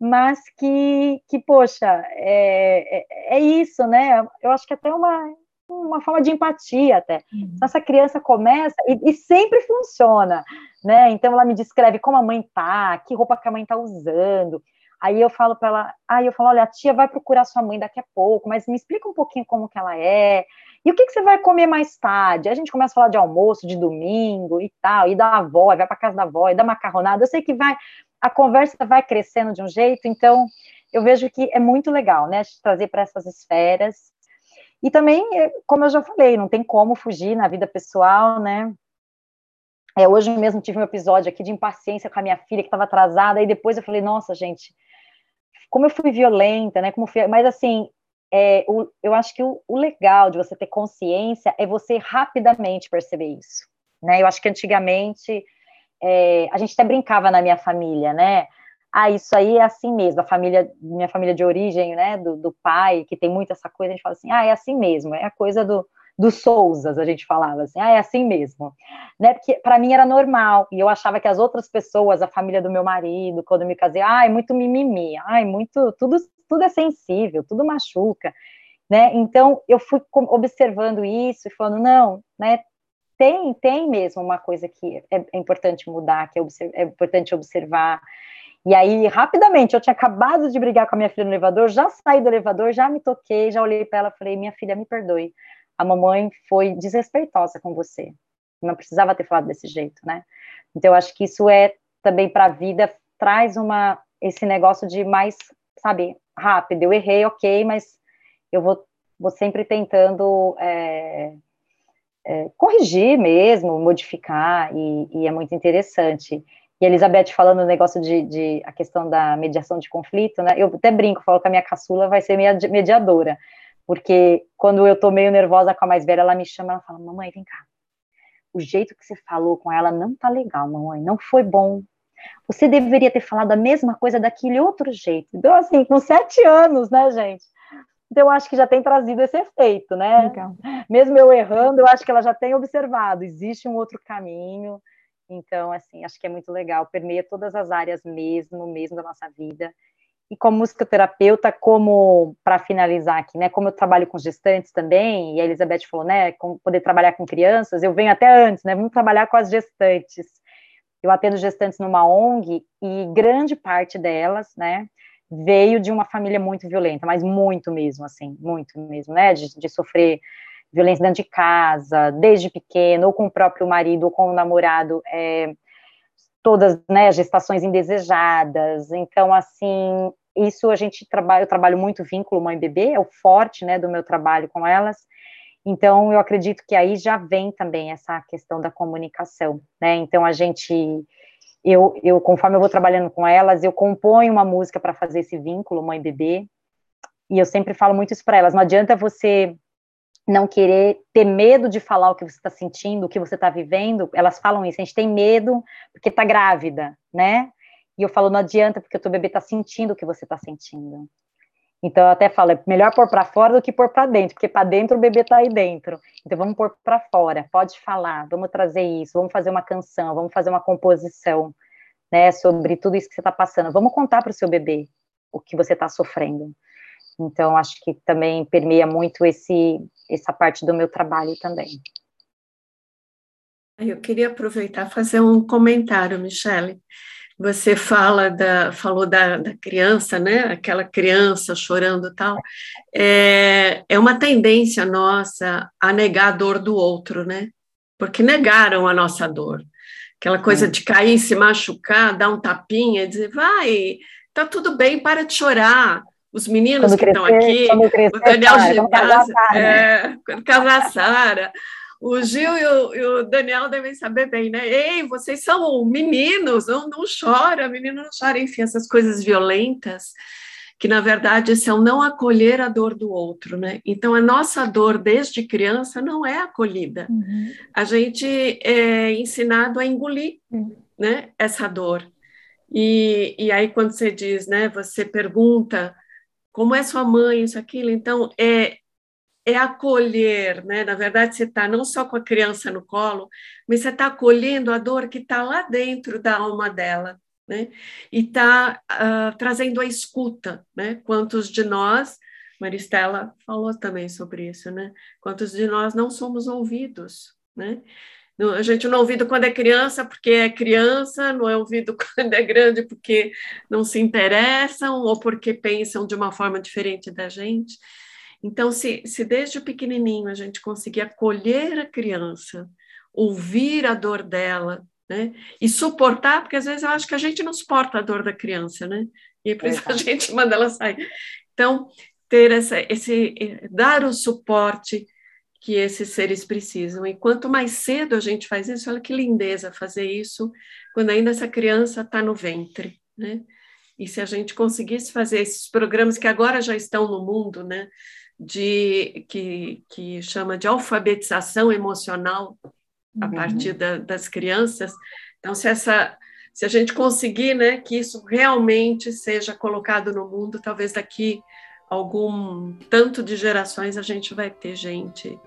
mas que, que poxa, é, é, é, isso, né? Eu acho que até uma, uma forma de empatia até. Uhum. Então, essa criança começa e, e, sempre funciona, né? Então ela me descreve como a mãe tá, que roupa que a mãe tá usando. Aí eu falo para ela, aí eu falo, olha, a tia vai procurar sua mãe daqui a pouco, mas me explica um pouquinho como que ela é, e o que, que você vai comer mais tarde? A gente começa a falar de almoço, de domingo e tal, e da avó, vai para casa da avó, e da macarronada, eu sei que vai, a conversa vai crescendo de um jeito, então eu vejo que é muito legal, né, trazer para essas esferas, e também, como eu já falei, não tem como fugir na vida pessoal, né, é, hoje mesmo tive um episódio aqui de impaciência com a minha filha que estava atrasada, e depois eu falei, nossa, gente, como eu fui violenta, né? Como fui... Mas assim, é, o, eu acho que o, o, legal de você ter consciência é você rapidamente perceber isso, né? Eu acho que antigamente é, a gente até brincava na minha família, né? Ah, isso aí é assim mesmo. A família, minha família de origem, né? Do, do pai, que tem muito essa coisa, a gente fala assim, ah, é assim mesmo. É a coisa do dos Souzas, a gente falava assim, ah, é assim mesmo, né, porque para mim era normal, e eu achava que as outras pessoas, a família do meu marido, quando eu me casei, ai, muito mimimi, ai, muito, tudo, tudo é sensível, tudo machuca, né, então eu fui observando isso e falando, não, né, tem, tem mesmo uma coisa que é, é importante mudar, que é, é importante observar, e aí, rapidamente, eu tinha acabado de brigar com a minha filha no elevador, já saí do elevador, já me toquei, já olhei para ela e falei: Minha filha, me perdoe a mamãe foi desrespeitosa com você. Não precisava ter falado desse jeito, né? Então, eu acho que isso é também para a vida, traz uma, esse negócio de mais, sabe, rápido. Eu errei, ok, mas eu vou, vou sempre tentando é, é, corrigir mesmo, modificar, e, e, é muito interessante. E a Elizabeth falando o negócio de, de, a questão da mediação de conflito, né? Eu até brinco, falo que a minha caçula vai ser minha mediadora, porque quando eu tô meio nervosa com a mais velha, ela me chama, ela fala, mamãe, vem cá. O jeito que você falou com ela não tá legal, mamãe, não foi bom. Você deveria ter falado a mesma coisa daquele outro jeito. Então, assim, com sete anos, né, gente? Então, eu acho que já tem trazido esse efeito, né? Legal. Mesmo eu errando, eu acho que ela já tem observado, existe um outro caminho. Então, assim, acho que é muito legal, permeia todas as áreas mesmo, mesmo da nossa vida e como musicoterapeuta, como para finalizar aqui, né, como eu trabalho com gestantes também, e a Elizabeth falou, né, como poder trabalhar com crianças, eu venho até antes, né, vamos trabalhar com as gestantes. Eu atendo gestantes numa ONG e grande parte delas, né, veio de uma família muito violenta, mas muito mesmo, assim, muito mesmo, né, de, de sofrer violência dentro de casa, desde pequeno, ou com o próprio marido, ou com o namorado, é, todas, né, gestações indesejadas, então, assim, isso a gente trabalha, eu trabalho muito vínculo mãe-bebê, é o forte, né, do meu trabalho com elas. Então, eu acredito que aí já vem também essa questão da comunicação, né? Então, a gente, eu, eu conforme eu vou trabalhando com elas, eu componho uma música para fazer esse vínculo mãe-bebê, e eu sempre falo muito isso para elas: não adianta você não querer ter medo de falar o que você está sentindo, o que você está vivendo. Elas falam isso, a gente tem medo porque está grávida, né? E eu falo, não adianta, porque o teu bebê está sentindo o que você está sentindo. Então, eu até falo, é melhor pôr para fora do que pôr para dentro, porque para dentro o bebê está aí dentro. Então, vamos pôr para fora, pode falar, vamos trazer isso, vamos fazer uma canção, vamos fazer uma composição, né, sobre tudo isso que você está passando. Vamos contar para o seu bebê o que você está sofrendo. Então, acho que também permeia muito esse, essa parte do meu trabalho também. Eu queria aproveitar fazer um comentário, Michele. Você fala da, falou da, da criança, né? Aquela criança chorando tal. É, é uma tendência nossa a negar a dor do outro, né? Porque negaram a nossa dor. Aquela coisa de cair, se machucar, dar um tapinha, dizer, vai, tá tudo bem, para de chorar. Os meninos quando que crescer, estão aqui, crescer, o Daniel Gimasa, é, quando casar Sara, o Gil e o, e o, Daniel devem saber bem, né? Ei, vocês são meninos, não, não chora, menino não chora, enfim, essas coisas violentas, que na verdade são não acolher a dor do outro, né? Então, a nossa dor desde criança não é acolhida. Uhum. A gente é ensinado a engolir, uhum. né, essa dor. E, e aí, quando você diz, né, você pergunta como é sua mãe, isso, aquilo, então, é, é acolher, né? Na verdade, você está não só com a criança no colo, mas você está acolhendo a dor que está lá dentro da alma dela, né? E está uh, ah, trazendo a escuta, né? Quantos de nós, Maristela falou também sobre isso, né? Quantos de nós não somos ouvidos, né? A gente não é ouvido quando é criança porque é criança, não é ouvido quando é grande porque não se interessam ou porque pensam de uma forma diferente da gente. Então, se, se desde pequenininho a gente conseguir acolher a criança, ouvir a dor dela, né? E suportar, porque às vezes eu acho que a gente não suporta a dor da criança, né? E por isso a gente manda ela sair. Então, ter essa, esse, dar o suporte que esses seres precisam. E quanto mais cedo a gente faz isso, olha que lindeza fazer isso quando ainda essa criança está no ventre, né? E se a gente conseguisse fazer esses programas que agora já estão no mundo, né? De, que, que chama de alfabetização emocional a uhum. partir da, das crianças. Então, se essa se a gente conseguir né, que isso realmente seja colocado no mundo, talvez daqui algum tanto de gerações a gente vai ter gente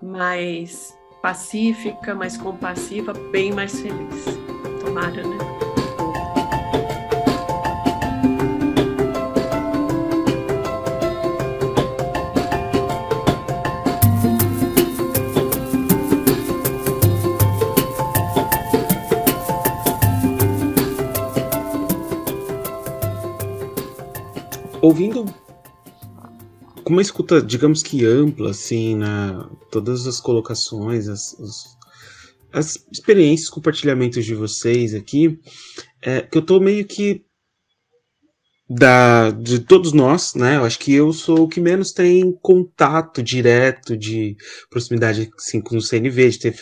mais pacífica, mais compassiva, bem mais feliz. Tomara, né? Ouvindo com uma escuta, digamos que ampla, assim, na todas as colocações, as, as, as experiências, compartilhamentos de vocês aqui, é, que eu tô meio que da de todos nós, né? Eu acho que eu sou o que menos tem contato direto de proximidade assim, com o CNV, de ter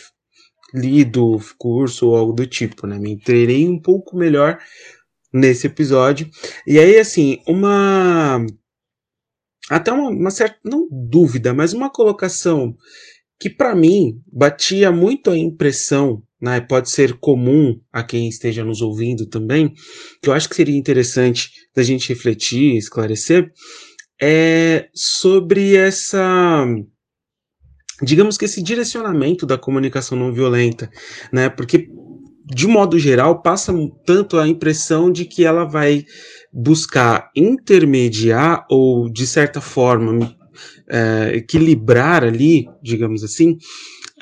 lido curso ou algo do tipo, né? Me treinei um pouco melhor nesse episódio. E aí, assim, uma até uma, uma certa, não dúvida, mas uma colocação que para mim batia muito a impressão, né, pode ser comum a quem esteja nos ouvindo também, que eu acho que seria interessante da gente refletir, esclarecer, é sobre essa digamos que esse direcionamento da comunicação não violenta, né? Porque de modo geral passa tanto a impressão de que ela vai buscar intermediar ou, de certa forma, é, equilibrar ali, digamos assim,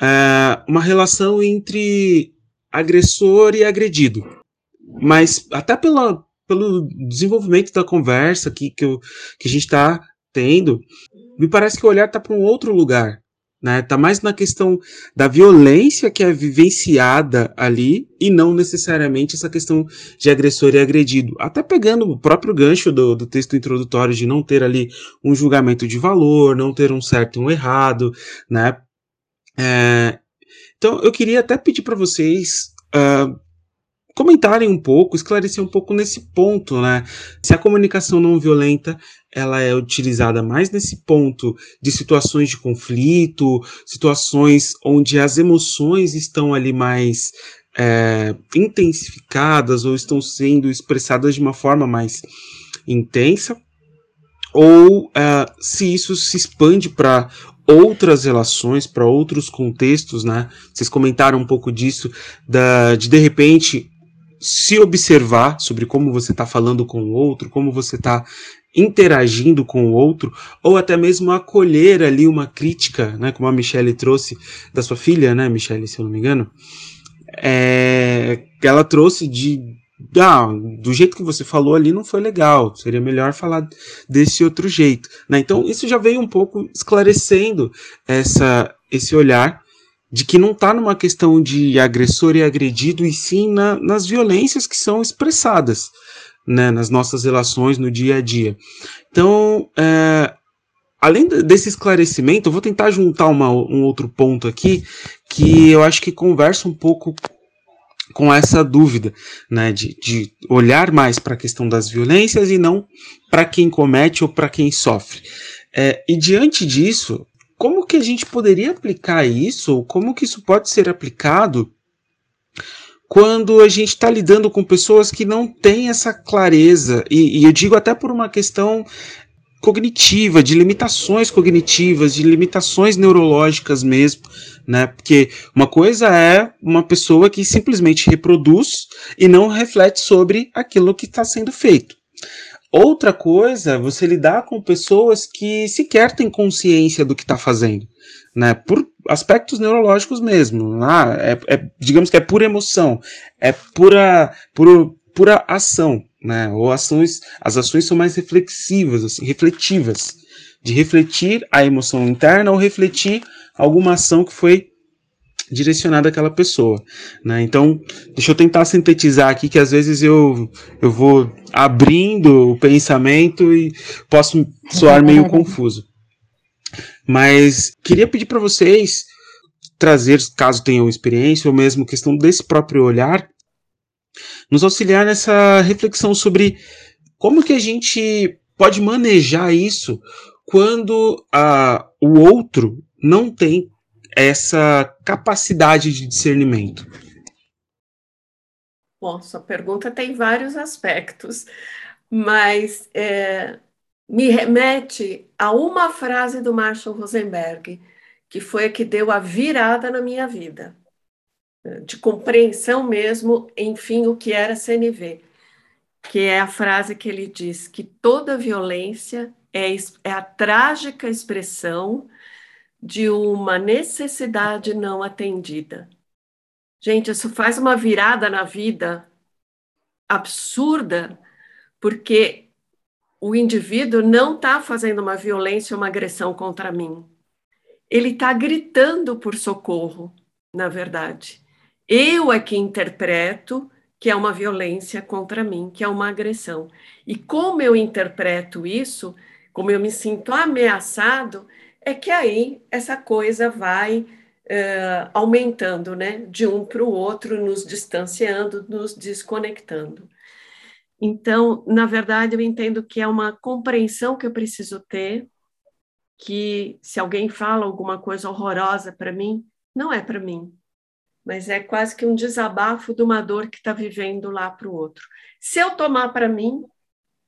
é, uma relação entre agressor e agredido. Mas até pela, pelo desenvolvimento da conversa que, que, eu, que a gente está tendo, me parece que o olhar está para um outro lugar né? Tá mais na questão da violência que é vivenciada ali e não necessariamente essa questão de agressor e agredido. Até pegando o próprio gancho do, do texto introdutório de não ter ali um julgamento de valor, não ter um certo e um errado, né? É, então eu queria até pedir para vocês uh, comentarem um pouco, esclarecer um pouco nesse ponto, né? Se a comunicação não violenta ela é utilizada mais nesse ponto de situações de conflito, situações onde as emoções estão ali mais é, intensificadas ou estão sendo expressadas de uma forma mais intensa, ou é, se isso se expande para outras relações, para outros contextos, né? Vocês comentaram um pouco disso, da, de de repente se observar sobre como você está falando com o outro, como você está interagindo com o outro, ou até mesmo acolher ali uma crítica, né, como a Michelle trouxe da sua filha, né, Michelle, se eu não me engano, é, ela trouxe de ah, do jeito que você falou ali não foi legal, seria melhor falar desse outro jeito. Né? Então, isso já veio um pouco esclarecendo essa, esse olhar de que não está numa questão de agressor e agredido, e sim na, nas violências que são expressadas né, nas nossas relações no dia a dia. Então, é, além desse esclarecimento, eu vou tentar juntar uma, um outro ponto aqui que eu acho que conversa um pouco com essa dúvida, né, de, de olhar mais para a questão das violências e não para quem comete ou para quem sofre. É, e diante disso, como que a gente poderia aplicar isso, como que isso pode ser aplicado quando a gente está lidando com pessoas que não têm essa clareza, e, e, eu digo até por uma questão cognitiva, de limitações cognitivas, de limitações neurológicas mesmo, né? Porque uma coisa é uma pessoa que simplesmente reproduz e não reflete sobre aquilo que está sendo feito. Outra coisa, é você lidar com pessoas que sequer têm consciência do que está fazendo, né? Por aspectos neurológicos mesmo. Ah, é, é, digamos que é pura emoção, é pura, pura, pura ação, né? Ou ações, as ações são mais reflexivas, assim, refletivas, de refletir a emoção interna ou refletir alguma ação que foi direcionada àquela pessoa, né? Então, deixa eu tentar sintetizar aqui que às vezes eu, eu vou abrindo o pensamento e posso soar meio confuso. Mas queria pedir para vocês trazer, caso tenham experiência, ou mesmo questão desse próprio olhar, nos auxiliar nessa reflexão sobre como que a gente pode manejar isso quando a, o outro não tem essa capacidade de discernimento. Bom, sua pergunta tem vários aspectos, mas é, me remete a uma frase do Marshall Rosenberg, que foi a que deu a virada na minha vida, de compreensão mesmo, enfim, o que era CNV, que é a frase que ele diz que toda violência é, é a trágica expressão de uma necessidade não atendida. Gente, isso faz uma virada na vida absurda, porque o indivíduo não está fazendo uma violência, uma agressão contra mim. Ele está gritando por socorro, na verdade. Eu é que interpreto que é uma violência contra mim, que é uma agressão. E como eu interpreto isso, como eu me sinto ameaçado, é que aí essa coisa vai uh, aumentando, né? De um para o outro, nos distanciando, nos desconectando. Então, na verdade, eu entendo que é uma compreensão que eu preciso ter, que se alguém fala alguma coisa horrorosa para mim, não é para mim, mas é quase que um desabafo de uma dor que está vivendo lá para o outro. Se eu tomar para mim,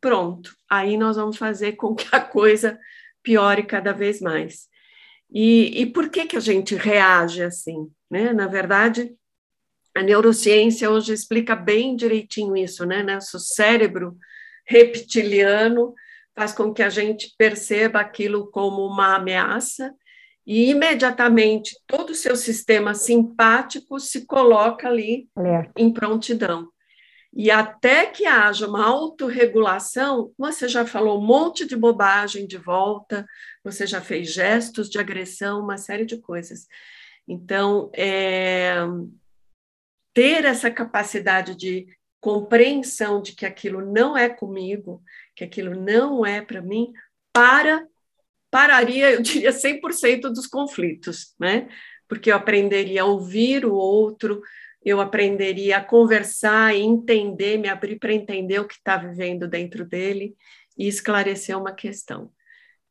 pronto, aí nós vamos fazer com que a coisa piore cada vez mais. E, e por que, que a gente reage assim? Né? Na verdade, a neurociência hoje explica bem direitinho isso, né? Nosso cérebro reptiliano faz com que a gente perceba aquilo como uma ameaça e imediatamente todo o seu sistema simpático se coloca ali em prontidão. E até que haja uma autorregulação, você já falou um monte de bobagem de volta, você já fez gestos de agressão, uma série de coisas. Então, é, ter essa capacidade de compreensão de que aquilo não é comigo, que aquilo não é para mim, para pararia, eu diria 100% dos conflitos, né? Porque eu aprenderia a ouvir o outro, eu aprenderia a conversar e entender, me abrir para entender o que está vivendo dentro dele e esclarecer uma questão.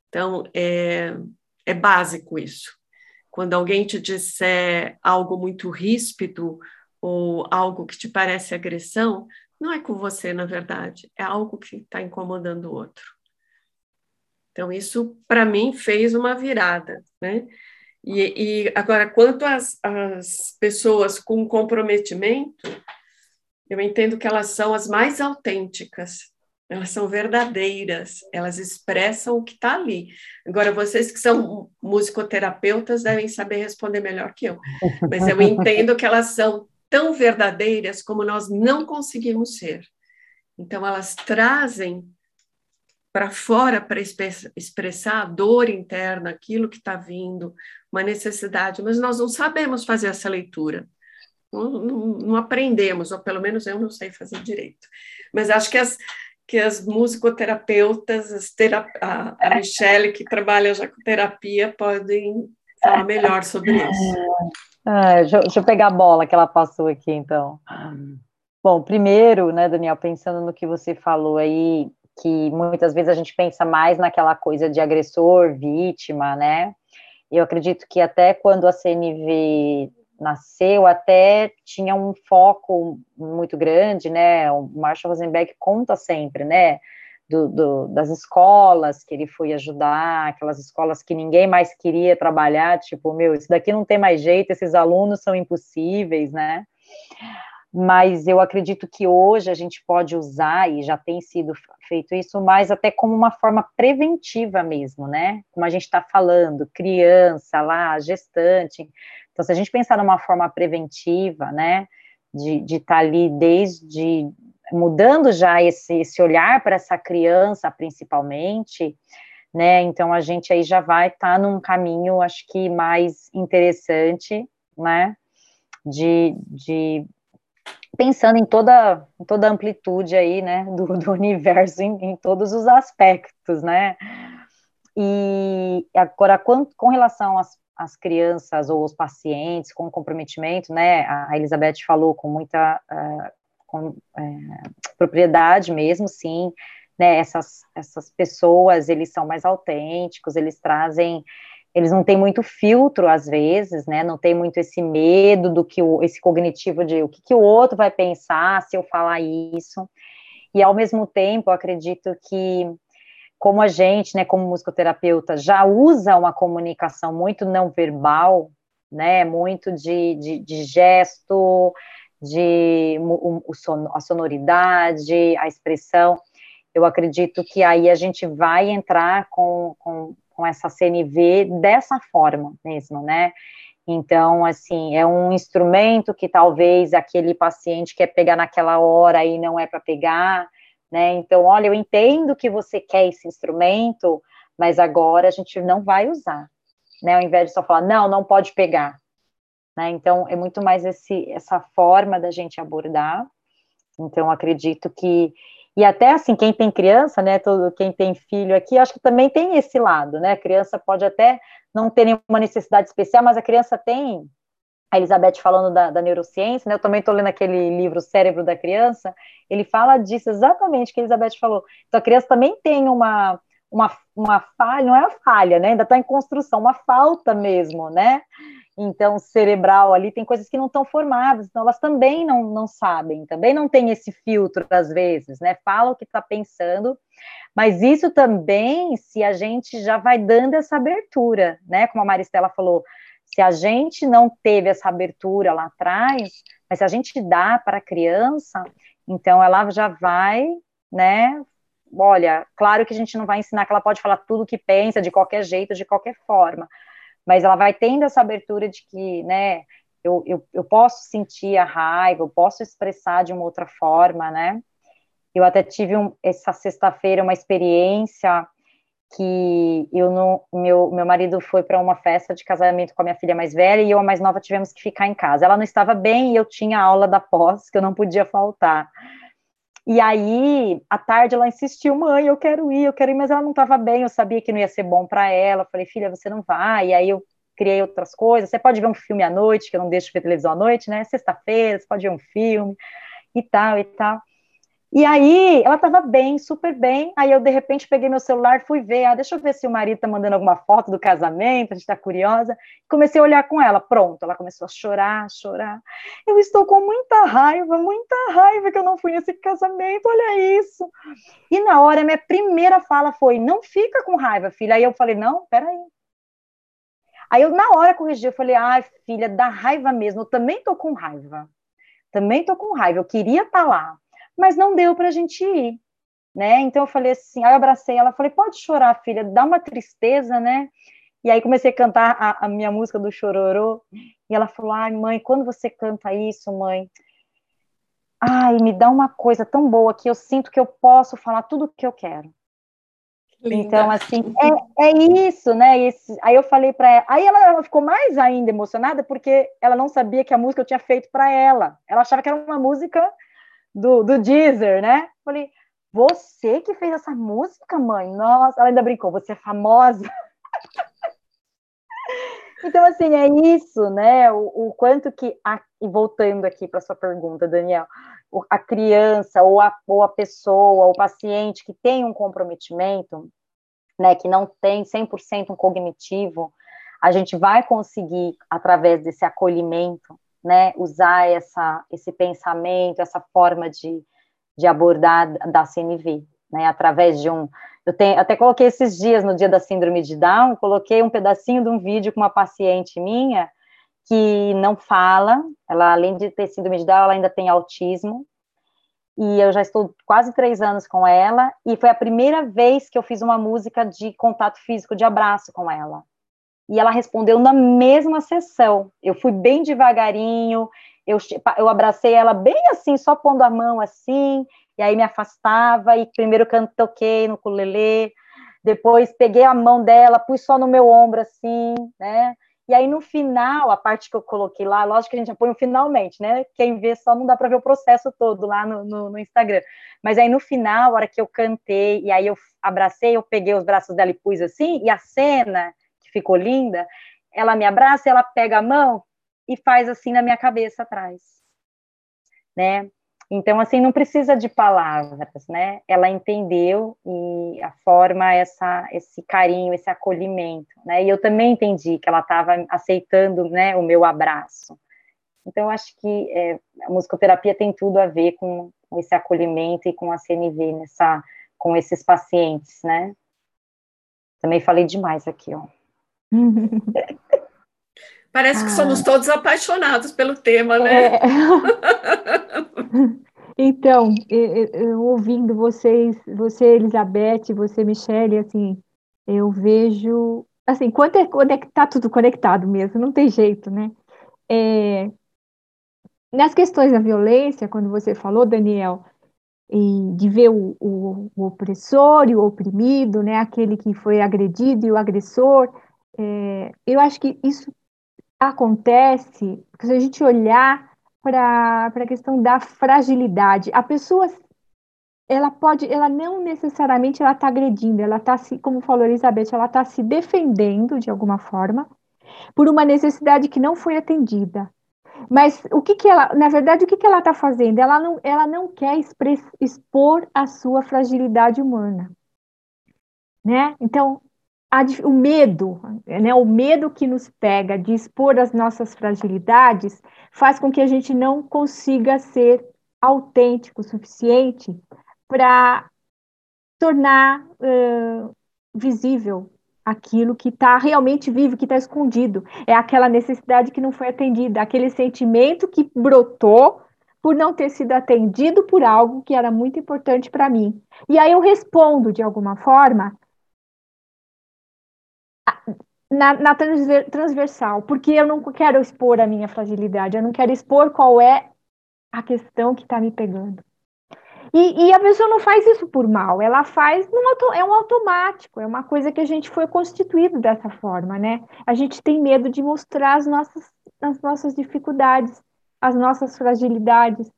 Então, é, é básico isso. Quando alguém te disser algo muito ríspido ou algo que te parece agressão, não é com você, na verdade, é algo que está incomodando o outro. Então, isso, para mim, fez uma virada, né? E, e agora, quanto às, às pessoas com comprometimento, eu entendo que elas são as mais autênticas, elas são verdadeiras, elas expressam o que está ali. Agora, vocês que são musicoterapeutas devem saber responder melhor que eu, mas eu entendo que elas são tão verdadeiras como nós não conseguimos ser. Então, elas trazem para fora para expressar a dor interna, aquilo que está vindo, uma necessidade, mas nós não sabemos fazer essa leitura. Não, não, não, aprendemos, ou pelo menos eu não sei fazer direito. Mas acho que as, que as musicoterapeutas, as terap a, a Michelle, que trabalha já com terapia, podem falar melhor sobre isso. Ah, deixa, deixa, eu pegar a bola que ela passou aqui, então. Bom, primeiro, né, Daniel, pensando no que você falou aí, que muitas vezes a gente pensa mais naquela coisa de agressor, vítima, né? Eu acredito que até quando a CNV nasceu, até tinha um foco muito grande, né? O Marshall Rosenberg conta sempre, né? do, do, das escolas que ele foi ajudar, aquelas escolas que ninguém mais queria trabalhar, tipo, meu, isso daqui não tem mais jeito, esses alunos são impossíveis, né? Mas eu acredito que hoje a gente pode usar, e já tem sido feito isso, mais até como uma forma preventiva mesmo, né? Como a gente está falando, criança lá, gestante. Então, se a gente pensar numa forma preventiva, né, de estar tá ali desde mudando já esse, esse olhar para essa criança, principalmente, né? Então a gente aí já vai estar tá num caminho, acho que mais interessante, né? De, de pensando em toda, em toda a amplitude aí, né, do, do universo em, em, todos os aspectos, né, e agora, com, com relação às, às crianças ou os pacientes com comprometimento, né, a Elizabeth falou com muita uh, com, uh, propriedade mesmo, sim, né, essas, essas pessoas, eles são mais autênticos, eles trazem eles não têm muito filtro às vezes, né? Não tem muito esse medo do que o, esse cognitivo de o que, que o outro vai pensar se eu falar isso. E ao mesmo tempo, acredito que como a gente, né, como musicoterapeuta, já usa uma comunicação muito não verbal, né, muito de, de, de gesto, de o, o son, a sonoridade, a expressão, eu acredito que aí a gente vai entrar com, com com essa CNV dessa forma mesmo, né? Então, assim, é um instrumento que talvez aquele paciente quer pegar naquela hora e não é para pegar, né? Então, olha, eu entendo que você quer esse instrumento, mas agora a gente não vai usar, né? Ao invés de só falar, não, não pode pegar, né? Então, é muito mais esse, essa forma da gente abordar. Então, acredito que e até assim, quem tem criança, né, todo, quem tem filho aqui, acho que também tem esse lado, né? A criança pode até não ter nenhuma necessidade especial, mas a criança tem. A Elizabeth falando da, da neurociência, né? Eu também estou lendo aquele livro Cérebro da Criança. Ele fala disso exatamente que a Elizabeth falou. Então a criança também tem uma uma, uma falha, não é a falha, né? Ainda está em construção, uma falta mesmo, né? Então cerebral ali, tem coisas que não estão formadas, então elas também não, não sabem, também não tem esse filtro às vezes, né? Fala o que está pensando, mas isso também se a gente já vai dando essa abertura, né? Como a Maristela falou, se a gente não teve essa abertura lá atrás, mas se a gente dá para a criança, então ela já vai, né? Olha, claro que a gente não vai ensinar que ela pode falar tudo o que pensa, de qualquer jeito, de qualquer forma, mas ela vai tendo essa abertura de que, né, eu, eu, eu posso sentir a raiva, eu posso expressar de uma outra forma, né? Eu até tive um, essa sexta-feira uma experiência que eu não, meu, meu marido foi para uma festa de casamento com a minha filha mais velha e eu, a mais nova, tivemos que ficar em casa. Ela não estava bem e eu tinha aula da pós, que eu não podia faltar. E aí, à tarde, ela insistiu, mãe, eu quero ir, eu quero ir, mas ela não estava bem, eu sabia que não ia ser bom para ela. Eu falei, filha, você não vai. E aí eu criei outras coisas. Você pode ver um filme à noite, que eu não deixo ver televisão à noite, né? Sexta-feira, você pode ver um filme e tal e tal. E aí, ela estava bem, super bem. Aí eu, de repente, peguei meu celular, fui ver. Ah, deixa eu ver se o marido está mandando alguma foto do casamento, a gente está curiosa. Comecei a olhar com ela. Pronto, ela começou a chorar, chorar. Eu estou com muita raiva, muita raiva que eu não fui nesse casamento, olha isso. E na hora, minha primeira fala foi: não fica com raiva, filha. Aí eu falei: não, peraí. Aí eu, na hora, corrigi. Eu falei: ai, filha, dá raiva mesmo. Eu também tô com raiva. Também tô com raiva. Eu queria estar tá lá mas não deu para a gente ir, né? Então eu falei assim, aí eu abracei ela, falei, pode chorar, filha, dá uma tristeza, né? E aí comecei a cantar a, a minha música do Chororô, e ela falou, ai, mãe, quando você canta isso, mãe, ai, me dá uma coisa tão boa que eu sinto que eu posso falar tudo o que eu quero. Linda. Então, assim, é, é isso, né? Esse, aí eu falei para ela. Aí ela, ela, ficou mais ainda emocionada porque ela não sabia que a música eu tinha feito para ela. Ela achava que era uma música do, do Deezer, né? Falei, você que fez essa música, mãe? Nossa, ela ainda brincou, você é famosa. então, assim, é isso, né? O, o quanto que, a, e voltando aqui para sua pergunta, Daniel, a criança ou a, ou a pessoa, o paciente que tem um comprometimento, né, que não tem 100% um cognitivo, a gente vai conseguir, através desse acolhimento, né, usar essa, esse pensamento, essa forma de, de abordar da CNV, né, através de um, eu tenho, até coloquei esses dias no dia da síndrome de Down, coloquei um pedacinho de um vídeo com uma paciente minha, que não fala, ela além de ter sido medida, ela ainda tem autismo, e eu já estou quase três anos com ela, e foi a primeira vez que eu fiz uma música de contato físico, de abraço com ela. E ela respondeu na mesma sessão. Eu fui bem devagarinho, eu, eu abracei ela bem assim, só pondo a mão assim, e aí me afastava, e primeiro canto toquei no ukulele, depois peguei a mão dela, pus só no meu ombro assim, né? E aí no final, a parte que eu coloquei lá, lógico que a gente já põe finalmente, né? Quem vê só não dá para ver o processo todo lá no, no, no, Instagram. Mas aí no final, a hora que eu cantei, e aí eu abracei, eu peguei os braços dela e pus assim, e a cena, que ficou linda, ela me abraça, ela pega a mão e faz assim na minha cabeça atrás, né? Então, assim, não precisa de palavras, né? Ela entendeu e a forma essa, esse carinho, esse acolhimento, né? E eu também entendi que ela estava aceitando, né, o meu abraço. Então, eu acho que é, a musicoterapia tem tudo a ver com, esse acolhimento e com a CNV nessa, com esses pacientes, né? Também falei demais aqui, ó. Parece que ah. somos todos apaixonados pelo tema, né? É. então, eu, eu, ouvindo vocês, você, Elizabeth, você, Michele, assim, eu vejo, assim, quando é, que tá tudo conectado mesmo, não tem jeito, né? É, nas questões da violência, quando você falou, Daniel, de ver o, o, o opressor e o oprimido, né, aquele que foi agredido e o agressor, é, eu acho que isso acontece se a gente olhar para a questão da fragilidade. A pessoa, ela pode, ela não necessariamente ela está agredindo, ela está se, como falou Elizabeth, ela está se defendendo de alguma forma por uma necessidade que não foi atendida. Mas o que, que ela, na verdade, o que, que ela está fazendo? Ela não, ela não quer expor a sua fragilidade humana. Né? Então, a, o medo, né, o medo que nos pega de expor as nossas fragilidades, faz com que a gente não consiga ser autêntico o suficiente para tornar uh, visível aquilo que está realmente vivo, que está escondido. É aquela necessidade que não foi atendida, aquele sentimento que brotou por não ter sido atendido por algo que era muito importante para mim. E aí eu respondo de alguma forma na, na transversal, porque eu não quero expor a minha fragilidade, eu não quero expor qual é a questão que está me pegando. E, e, a pessoa não faz isso por mal, ela faz, num, é um automático, é uma coisa que a gente foi constituído dessa forma, né? A gente tem medo de mostrar as nossas, as nossas dificuldades, as nossas fragilidades.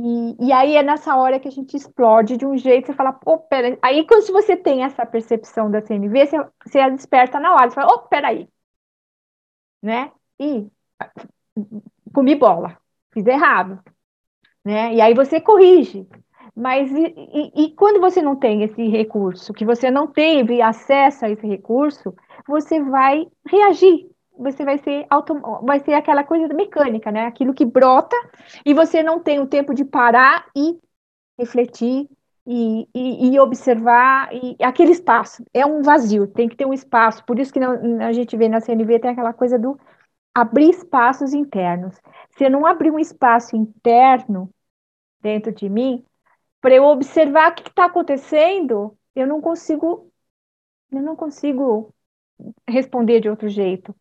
E, e aí é nessa hora que a gente explode de um jeito, você fala, pô, pera. Aí quando você tem essa percepção da CNV, você, você desperta na hora, você fala, ô, peraí. Né? E comi bola, fiz errado. Né? E aí você corrige. Mas e, e, e, quando você não tem esse recurso, que você não teve acesso a esse recurso, você vai reagir você vai ser auto, vai ser aquela coisa mecânica, né? Aquilo que brota e você não tem o tempo de parar e refletir e, e, e, observar e aquele espaço é um vazio, tem que ter um espaço. Por isso que não, a gente vê na CNV tem aquela coisa do abrir espaços internos. Se eu não abrir um espaço interno dentro de mim para eu observar o que está acontecendo, eu não consigo, eu não consigo responder de outro jeito.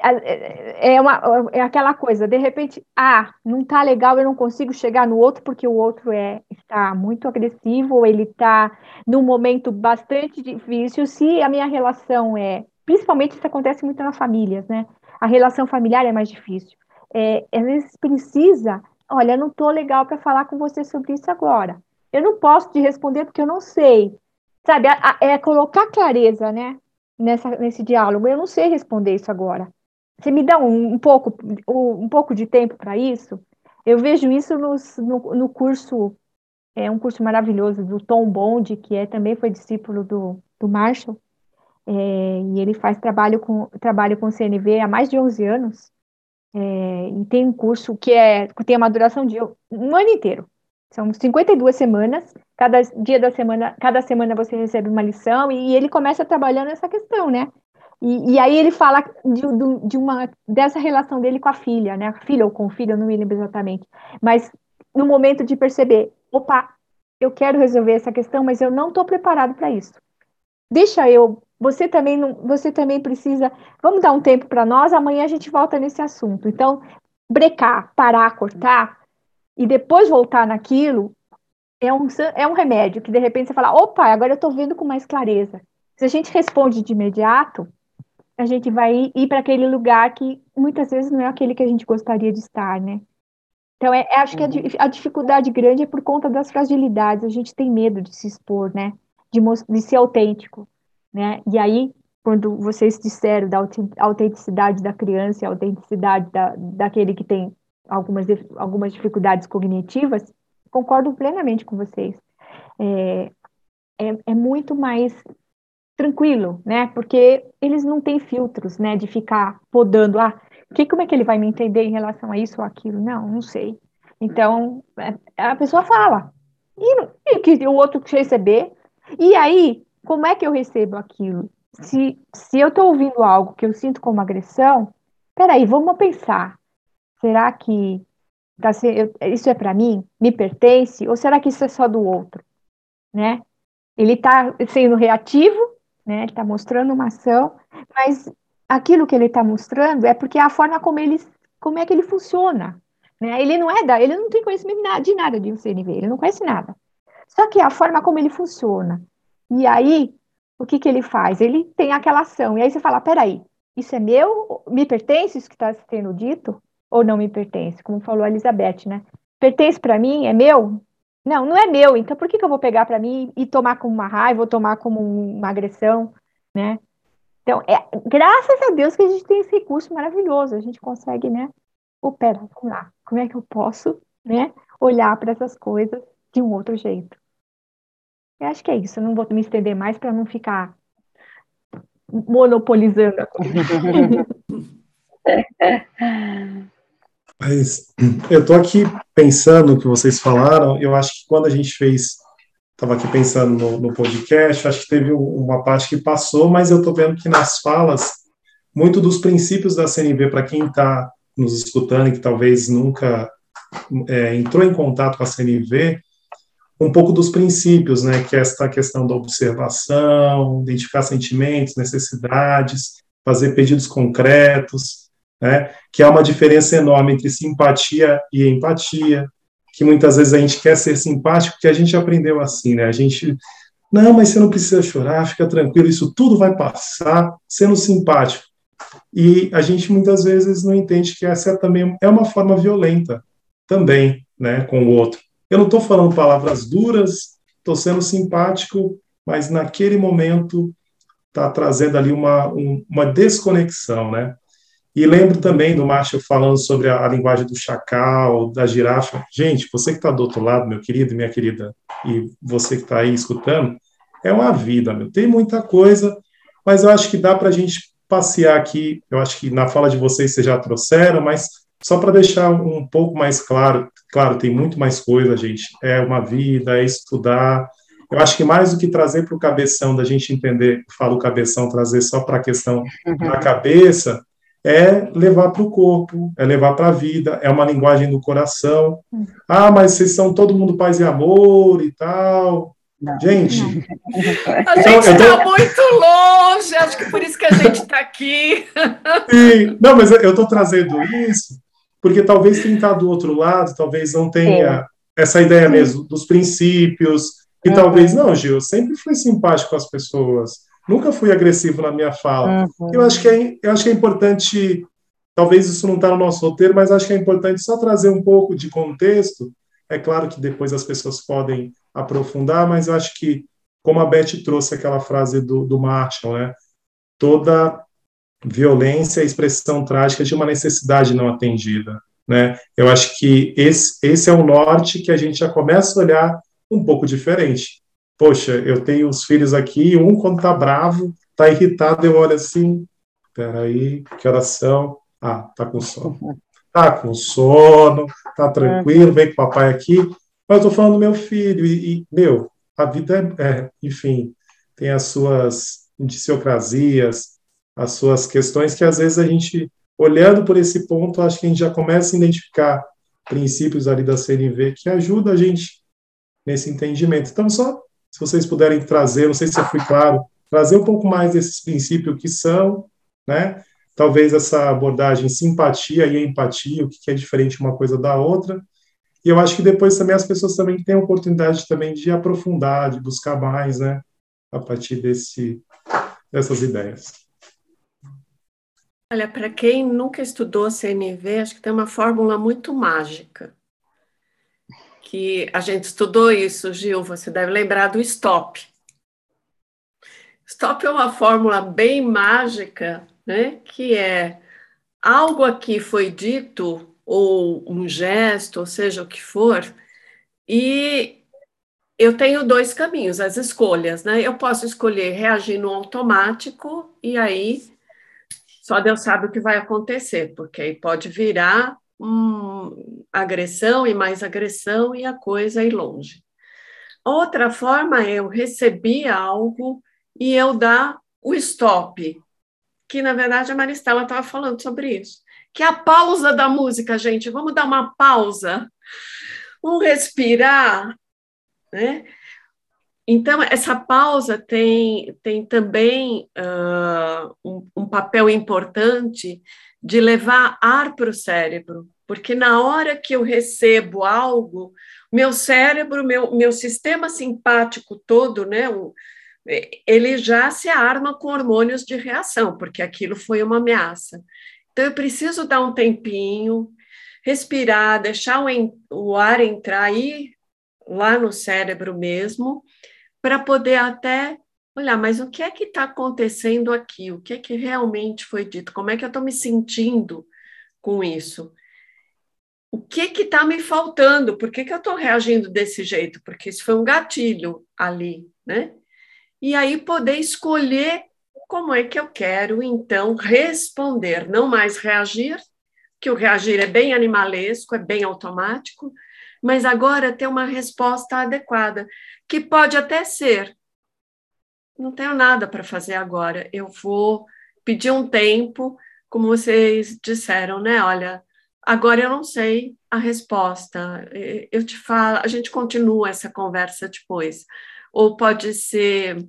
É, é, uma, é aquela coisa, de repente, ah, não tá legal, eu não consigo chegar no outro porque o outro é está muito agressivo, ou ele está num momento bastante difícil. Se a minha relação é, principalmente isso acontece muito nas famílias, né? A relação familiar é mais difícil. É, às vezes precisa, olha, não tô legal para falar com você sobre isso agora. Eu não posso te responder porque eu não sei. Sabe, é colocar clareza, né? Nessa, nesse diálogo. Eu não sei responder isso agora você me dá um, um pouco, um pouco de tempo para isso? Eu vejo isso nos, no, no, curso, é um curso maravilhoso do Tom Bond, que é, também foi discípulo do, do Marshall, é, e ele faz trabalho com, trabalho com CNV há mais de 11 anos, é, e tem um curso que é, tem uma duração de um ano inteiro, são 52 semanas, cada dia da semana, cada semana você recebe uma lição, e, ele começa trabalhando essa questão, né? E, e aí ele fala de, de, uma dessa relação dele com a filha, né? Filha ou com o filho, eu não me lembro exatamente. Mas no momento de perceber, opa, eu quero resolver essa questão, mas eu não estou preparado para isso. Deixa eu. Você também não, você também precisa. Vamos dar um tempo para nós. Amanhã a gente volta nesse assunto. Então, brecar, parar, cortar e depois voltar naquilo é um, é um remédio que de repente você fala, opa, agora eu estou vendo com mais clareza. Se a gente responde de imediato, a gente vai ir, para aquele lugar que muitas vezes não é aquele que a gente gostaria de estar, né? Então, é, é acho que a, uhum. a, dificuldade grande é por conta das fragilidades. A gente tem medo de se expor, né? De, de ser autêntico, né? E aí, quando vocês disseram da autenticidade da criança e a autenticidade da, daquele que tem algumas, algumas dificuldades cognitivas, concordo plenamente com vocês. É, é, é muito mais tranquilo, né? Porque eles não têm filtros, né? De ficar podando, ah, que, como é que ele vai me entender em relação a isso ou aquilo? Não, não sei. Então, é, a pessoa fala. E, e que o outro receber. E aí, como é que eu recebo aquilo? Se, se eu estou ouvindo algo que eu sinto como agressão, peraí, vamos pensar. Será que tá, isso é para mim? Me pertence? Ou será que isso é só do outro? Né? Ele está sendo reativo né? Ele está mostrando uma ação, mas aquilo que ele está mostrando é porque é a forma como ele, como é que ele funciona. Né? Ele não é da, ele não tem conhecimento de nada de um CNV, ele não conhece nada. Só que é a forma como ele funciona. E aí, o que, que ele faz? Ele tem aquela ação. E aí você fala: peraí, isso é meu? Me pertence isso que está sendo dito? Ou não me pertence? Como falou a Elizabeth, né? Pertence para mim? É meu? Não, não é meu, então por que, que eu vou pegar para mim e tomar como uma raiva ou tomar como uma agressão, né? Então, é, graças a Deus que a gente tem esse recurso maravilhoso, a gente consegue, né? O pera, vamos lá, como é que eu posso, né, olhar para essas coisas de um outro jeito? Eu acho que é isso, eu não vou me estender mais para não ficar monopolizando a coisa. Mas eu estou aqui pensando o que vocês falaram, eu acho que quando a gente fez, estava aqui pensando no, no, podcast, acho que teve uma parte que passou, mas eu estou vendo que nas falas, muito dos princípios da CNV, para quem está nos escutando e que talvez nunca é, entrou em contato com a CNV, um pouco dos princípios, né, que é esta questão da observação, identificar sentimentos, necessidades, fazer pedidos concretos, né? que há uma diferença enorme entre simpatia e empatia, que muitas vezes a gente quer ser simpático, que a gente aprendeu assim, né? A gente, não, mas você não precisa chorar, fica tranquilo, isso tudo vai passar sendo simpático. E a gente muitas vezes não entende que essa também é uma forma violenta também, né, com o outro. Eu não estou falando palavras duras, estou sendo simpático, mas naquele momento está trazendo ali uma, um, uma desconexão, né? E lembro também do Marshall falando sobre a, a, linguagem do chacal, da girafa. Gente, você que está do outro lado, meu querido e minha querida, e você que está aí escutando, é uma vida, meu. Tem muita coisa, mas eu acho que dá para a gente passear aqui. Eu acho que na fala de vocês vocês já trouxeram, mas só para deixar um pouco mais claro, claro, tem muito mais coisa, gente. É uma vida, é estudar. Eu acho que mais do que trazer para o cabeção, da gente entender, falo cabeção, trazer só para a questão uhum. da cabeça, é levar para o corpo, é levar para a vida, é uma linguagem do coração. Hum. Ah, mas vocês são todo mundo paz e amor e tal. Não, gente, não. a gente está tô... muito longe, acho que por isso que a gente está aqui. Sim, não, mas eu estou trazendo isso porque talvez quem está do outro lado, talvez não tenha Sim. essa ideia Sim. mesmo dos princípios, e uhum. talvez, não, Gil, eu sempre fui simpático com as pessoas, Nunca fui agressivo na minha fala. Uhum. Eu, acho que é, eu acho que é importante, talvez isso não está no nosso roteiro, mas acho que é importante só trazer um pouco de contexto. É claro que depois as pessoas podem aprofundar, mas eu acho que, como a Beth trouxe aquela frase do, do Marshall, né? toda violência é expressão trágica de uma necessidade não atendida. Né? Eu acho que esse, esse é o norte que a gente já começa a olhar um pouco diferente poxa, eu tenho os filhos aqui, um quando tá bravo, tá irritado, eu olho assim, peraí, que oração? Ah, tá com sono. Tá com sono, tá tranquilo, vem com o papai aqui. Mas eu tô falando do meu filho, e, e meu, a vida é, é, enfim, tem as suas idiosincrasias, as suas questões, que às vezes a gente, olhando por esse ponto, acho que a gente já começa a identificar princípios ali da CNV que ajuda a gente nesse entendimento. Então, só se vocês puderem trazer, não sei se eu fui claro, trazer um pouco mais desses princípios que são, né? Talvez essa abordagem simpatia e empatia, o que é diferente uma coisa da outra. E eu acho que depois também as pessoas também têm a oportunidade também de aprofundar, de buscar mais, né? A partir desse, dessas ideias. Olha, para quem nunca estudou CNV, acho que tem uma fórmula muito mágica. Que a gente estudou isso, Gil, você deve lembrar do STOP. Stop é uma fórmula bem mágica, né? Que é algo aqui foi dito, ou um gesto, ou seja o que for, e eu tenho dois caminhos, as escolhas, né? Eu posso escolher reagir no automático, e aí só Deus sabe o que vai acontecer, porque aí pode virar agressão e mais agressão e a coisa ir longe. Outra forma é eu receber algo e eu dar o stop, que na verdade a Maristela estava falando sobre isso, que é a pausa da música, gente. Vamos dar uma pausa, um respirar, né? Então, essa pausa tem, tem também uh, um, um papel importante de levar ar para o cérebro, porque na hora que eu recebo algo, meu cérebro, meu, meu sistema simpático todo, né, ele já se arma com hormônios de reação, porque aquilo foi uma ameaça. Então, eu preciso dar um tempinho, respirar, deixar o, o ar entrar aí, lá no cérebro mesmo, para poder até olhar, mas o que é que está acontecendo aqui? O que é que realmente foi dito? Como é que eu estou me sentindo com isso? O que que está me faltando? Por que, que eu estou reagindo desse jeito? Porque isso foi um gatilho ali, né? e aí poder escolher como é que eu quero, então, responder, não mais reagir, que o reagir é bem animalesco, é bem automático, mas agora ter uma resposta adequada, que pode até ser: não tenho nada para fazer agora, eu vou pedir um tempo, como vocês disseram, né? Olha, agora eu não sei a resposta, eu te falo, a gente continua essa conversa depois ou pode ser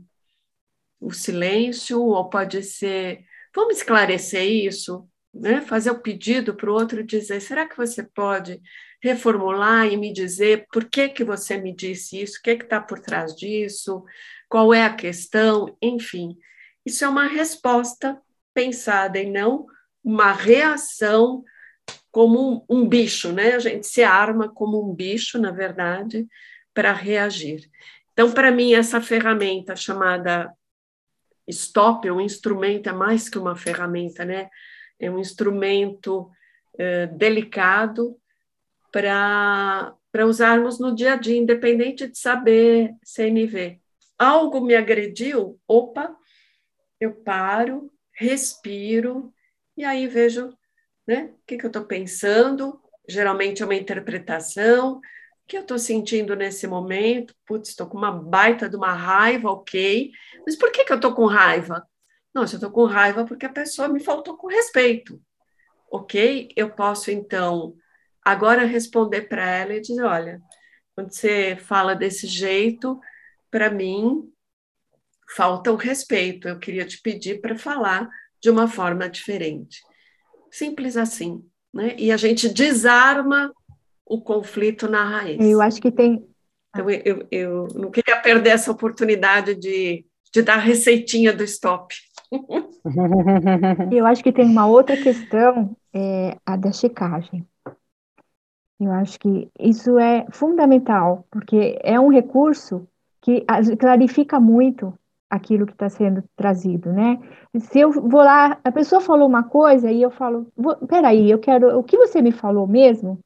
o silêncio, ou pode ser, vamos esclarecer isso, né? fazer o pedido para o outro dizer, será que você pode reformular e me dizer por que, que você me disse isso, o que está por trás disso, qual é a questão, enfim. Isso é uma resposta pensada e não uma reação como um, um bicho, né? A gente se arma como um bicho, na verdade, para reagir. Então, para mim, essa ferramenta chamada Stop um instrumento, é mais que uma ferramenta, né? É um instrumento é, delicado para usarmos no dia a dia, independente de saber CNV. Algo me agrediu, opa, eu paro, respiro, e aí vejo né, o que, que eu estou pensando. Geralmente é uma interpretação, que eu estou sentindo nesse momento? Putz, estou com uma baita de uma raiva, ok. Mas por que, que eu estou com raiva? Não, eu estou com raiva porque a pessoa me faltou com respeito. Ok? Eu posso, então, agora responder para ela e dizer: olha, quando você fala desse jeito, para mim, falta o respeito. Eu queria te pedir para falar de uma forma diferente. Simples assim. Né? E a gente desarma o conflito na raiz. Eu acho que tem. Então, eu, eu não queria perder essa oportunidade de, de dar a receitinha do stop. eu acho que tem uma outra questão, é a da checagem. Eu acho que isso é fundamental, porque é um recurso que clarifica muito aquilo que está sendo trazido, né? Se eu vou lá, a pessoa falou uma coisa e eu falo, peraí, eu quero, o que você me falou mesmo?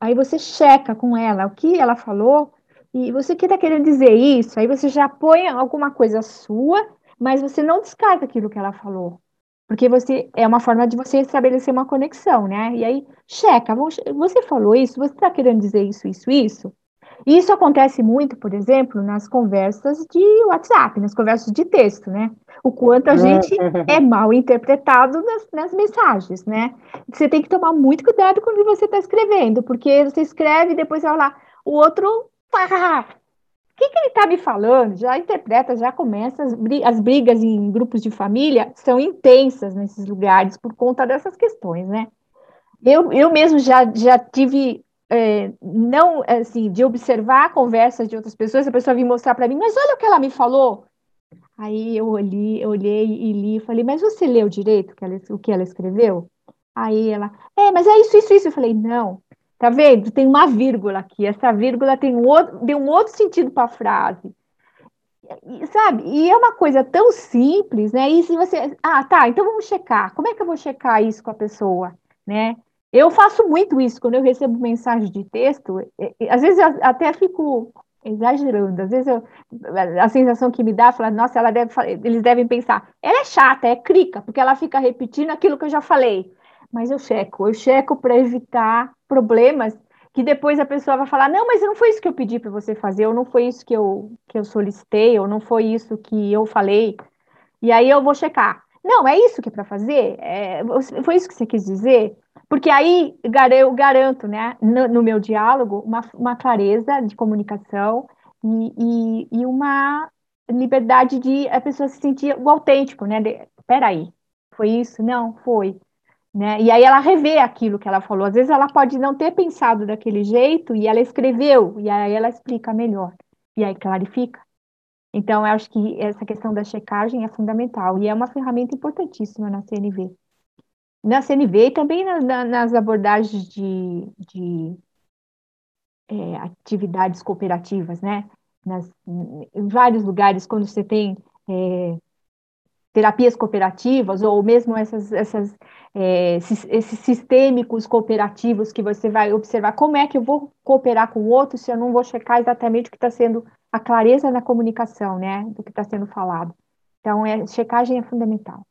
Aí você checa com ela o que ela falou e você que está querendo dizer isso, aí você já põe alguma coisa sua, mas você não descarta aquilo que ela falou. Porque você é uma forma de você estabelecer uma conexão, né? E aí checa, você falou isso, você está querendo dizer isso, isso, isso? Isso acontece muito, por exemplo, nas conversas de WhatsApp, nas conversas de texto, né? O quanto a gente é mal interpretado nas, nas mensagens, né? Você tem que tomar muito cuidado quando você está escrevendo, porque você escreve e depois vai lá, o outro. que, que ele está me falando? Já interpreta, já começa. As, as brigas em grupos de família são intensas nesses lugares por conta dessas questões, né? Eu, eu mesmo já, já tive é, não assim de observar conversas de outras pessoas, a pessoa vir mostrar para mim, mas olha o que ela me falou. Aí eu olhei, eu olhei e li e falei, mas você leu direito que ela, o que ela escreveu? Aí ela, é, mas é isso, isso, isso. Eu falei, não, tá vendo? Tem uma vírgula aqui, essa vírgula tem um outro, deu um outro sentido para a frase. E, sabe? E é uma coisa tão simples, né? E se você, ah, tá, então vamos checar. Como é que eu vou checar isso com a pessoa, né? Eu faço muito isso quando eu recebo mensagem de texto. Às vezes eu até fico exagerando. Às vezes eu, a sensação que me dá é falar, nossa, ela deve, eles devem pensar, ela é chata, é crica, porque ela fica repetindo aquilo que eu já falei. Mas eu checo, eu checo para evitar problemas que depois a pessoa vai falar, não, mas não foi isso que eu pedi para você fazer, ou não foi isso que eu, que eu solicitei, ou não foi isso que eu falei. E aí eu vou checar. Não, é isso que é para fazer? É, foi isso que você quis dizer? Porque aí eu garanto, né, no, no meu diálogo, uma, uma, clareza de comunicação e, e, e, uma liberdade de a pessoa se sentir o autêntico, né? De, peraí, foi isso? Não, foi. Né? E aí ela revê aquilo que ela falou. Às vezes ela pode não ter pensado daquele jeito e ela escreveu, e aí ela explica melhor, e aí clarifica. Então, eu acho que essa questão da checagem é fundamental e é uma ferramenta importantíssima na CNV na CNV e também na, na, nas abordagens de, de é, atividades cooperativas, né? Nas, em vários lugares, quando você tem é, terapias cooperativas, ou mesmo essas, essas, é, esses sistêmicos cooperativos que você vai observar como é que eu vou cooperar com o outro se eu não vou checar exatamente o que está sendo a clareza na comunicação, né? Do que está sendo falado. Então, é, checagem é fundamental.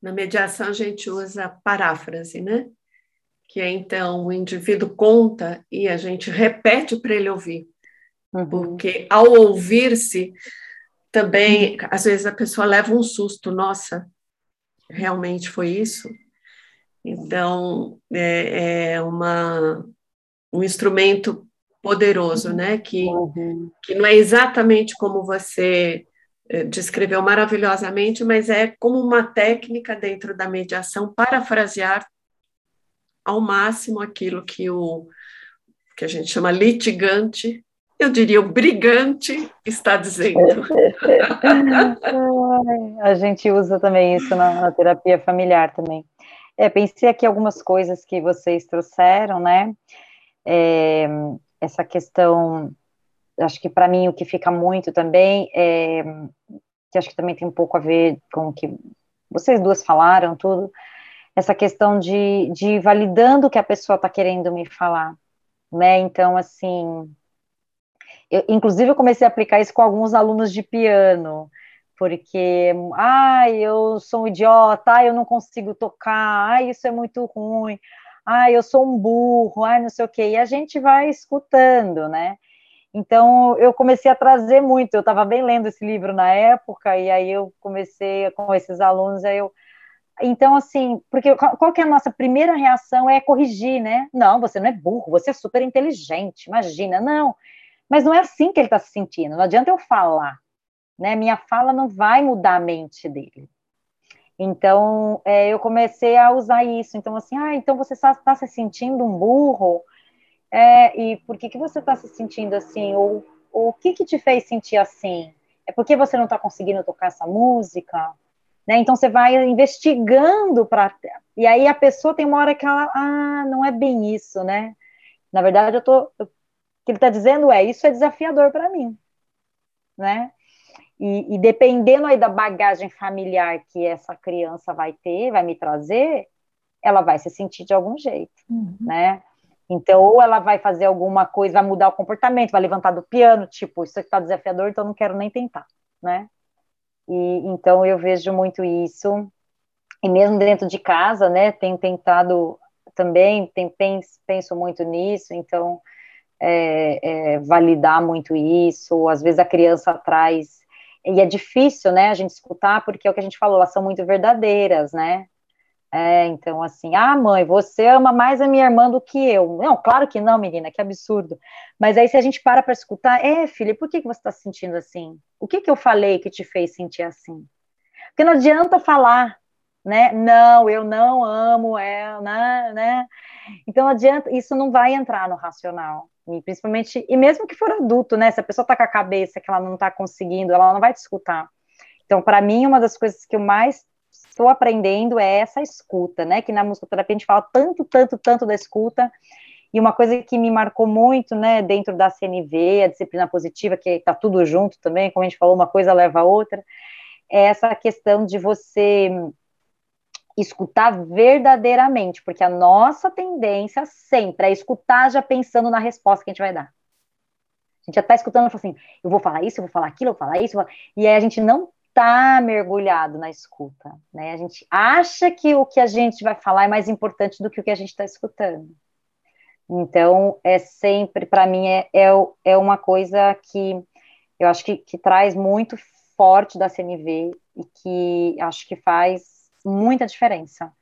Na mediação, a gente usa paráfrase, né? Que é então o indivíduo conta e a gente repete para ele ouvir. Uhum. Porque ao ouvir-se, também, às vezes a pessoa leva um susto, nossa, realmente foi isso? Então, é, é uma, um instrumento poderoso, né? Que, uhum. que não é exatamente como você eh, descreveu maravilhosamente, mas é como uma técnica dentro da mediação parafrasear ao máximo aquilo que o que a gente chama litigante, eu diria o brigante está dizendo. a gente usa também isso na, na terapia familiar também. É, pensei aqui algumas coisas que vocês trouxeram, né? É, essa questão acho que para mim o que fica muito também é que acho que também tem um pouco a ver com o que vocês duas falaram, tudo, essa questão de, de validando o que a pessoa está querendo me falar, né? Então, assim, eu, inclusive eu comecei a aplicar isso com alguns alunos de piano, porque, ah, eu sou um idiota, ah, eu não consigo tocar, ah, isso é muito ruim, ah, eu sou um burro, ah, não sei o quê, e a gente vai escutando, né? Então, eu comecei a trazer muito. Eu estava bem lendo esse livro na época, e aí eu comecei com esses alunos, aí eu. Então, assim, porque qual que é a nossa primeira reação? É corrigir, né? Não, você não é burro, você é super inteligente, imagina. Não, mas não é assim que ele está se sentindo, não adianta eu falar, né? Minha fala não vai mudar a mente dele. Então, é, eu comecei a usar isso. Então, assim, ah, então você está tá se sentindo um burro? É, e por que, que você está se sentindo assim? Ou, ou o que, que te fez sentir assim? É porque você não está conseguindo tocar essa música? Né? Então você vai investigando para. E aí a pessoa tem uma hora que ela. Ah, não é bem isso, né? Na verdade, eu tô. Que ele está dizendo é: isso é desafiador para mim. Né? E, e, dependendo aí da bagagem familiar que essa criança vai ter, vai me trazer, ela vai se sentir de algum jeito, uhum. né? Então, ou ela vai fazer alguma coisa, vai mudar o comportamento, vai levantar do piano, tipo, isso aqui tá desafiador, então não quero nem tentar, né? E então eu vejo muito isso. E mesmo dentro de casa, né, tenho tentado também, tem, penso, penso muito nisso, então é, é, validar muito isso, às vezes a criança traz, e é difícil, né, a gente escutar, porque é o que a gente falou, elas são muito verdadeiras, né, é, então, assim, ah, mãe, você ama mais a minha irmã do que eu. Não, claro que não, menina, que absurdo. Mas aí, se a gente para para escutar, é, filha, por que, que você está se sentindo assim? O que, que eu falei que te fez sentir assim? Porque não adianta falar, né? Não, eu não amo ela, né? né? Então, adianta, isso não vai entrar no racional. E principalmente, e mesmo que for adulto, né? Se a pessoa está com a cabeça que ela não está conseguindo, ela não vai te escutar. Então, para mim, uma das coisas que eu mais estou aprendendo é essa escuta, né? Que na musicoterapia a gente fala tanto, tanto, tanto da escuta. E uma coisa que me marcou muito, né, dentro da CNV, a disciplina positiva, que está tudo junto também, como a gente falou, uma coisa leva a outra, é essa questão de você escutar verdadeiramente, porque a nossa tendência sempre é escutar já pensando na resposta que a gente vai dar. A gente já está escutando e assim, eu vou falar isso, eu vou falar aquilo, eu vou falar isso, vou... e aí a gente não está mergulhado na escuta, né? A gente acha que o que a gente vai falar é mais importante do que o que a gente está escutando. Então, é sempre, para mim, é, é, é, uma coisa que eu acho que, que traz muito forte da CNV e que acho que faz muita diferença.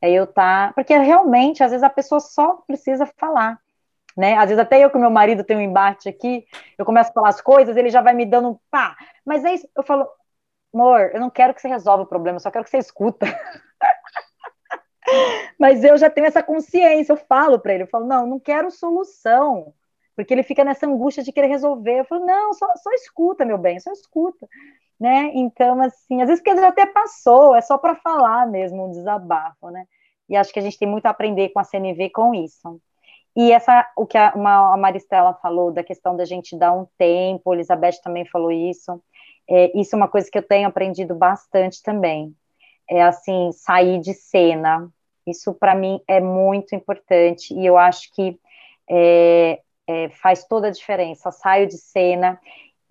É eu tá, porque realmente, às vezes, a pessoa só precisa falar, né? Às vezes até eu com meu marido tenho um embate aqui, eu começo a falar as coisas, ele já vai me dando um pá, mas é isso, eu falo, amor, eu não quero que você resolva o problema, eu só quero que você escuta. Mas eu já tenho essa consciência, eu falo para ele, eu falo, não, não quero solução, porque ele fica nessa angústia de querer resolver. Eu falo, não, só, só escuta, meu bem, só escuta, né? Então, assim, às vezes porque até passou, é só para falar mesmo, um desabafo, né? E acho que a gente tem muito a aprender com a CNV com isso. E essa, o que a, uma, a Maristela falou da questão da gente dar um tempo, a Elizabeth também falou isso. É, isso é uma coisa que eu tenho aprendido bastante também. É assim, sair de cena. Isso para mim é muito importante e eu acho que é, é, faz toda a diferença. saio de cena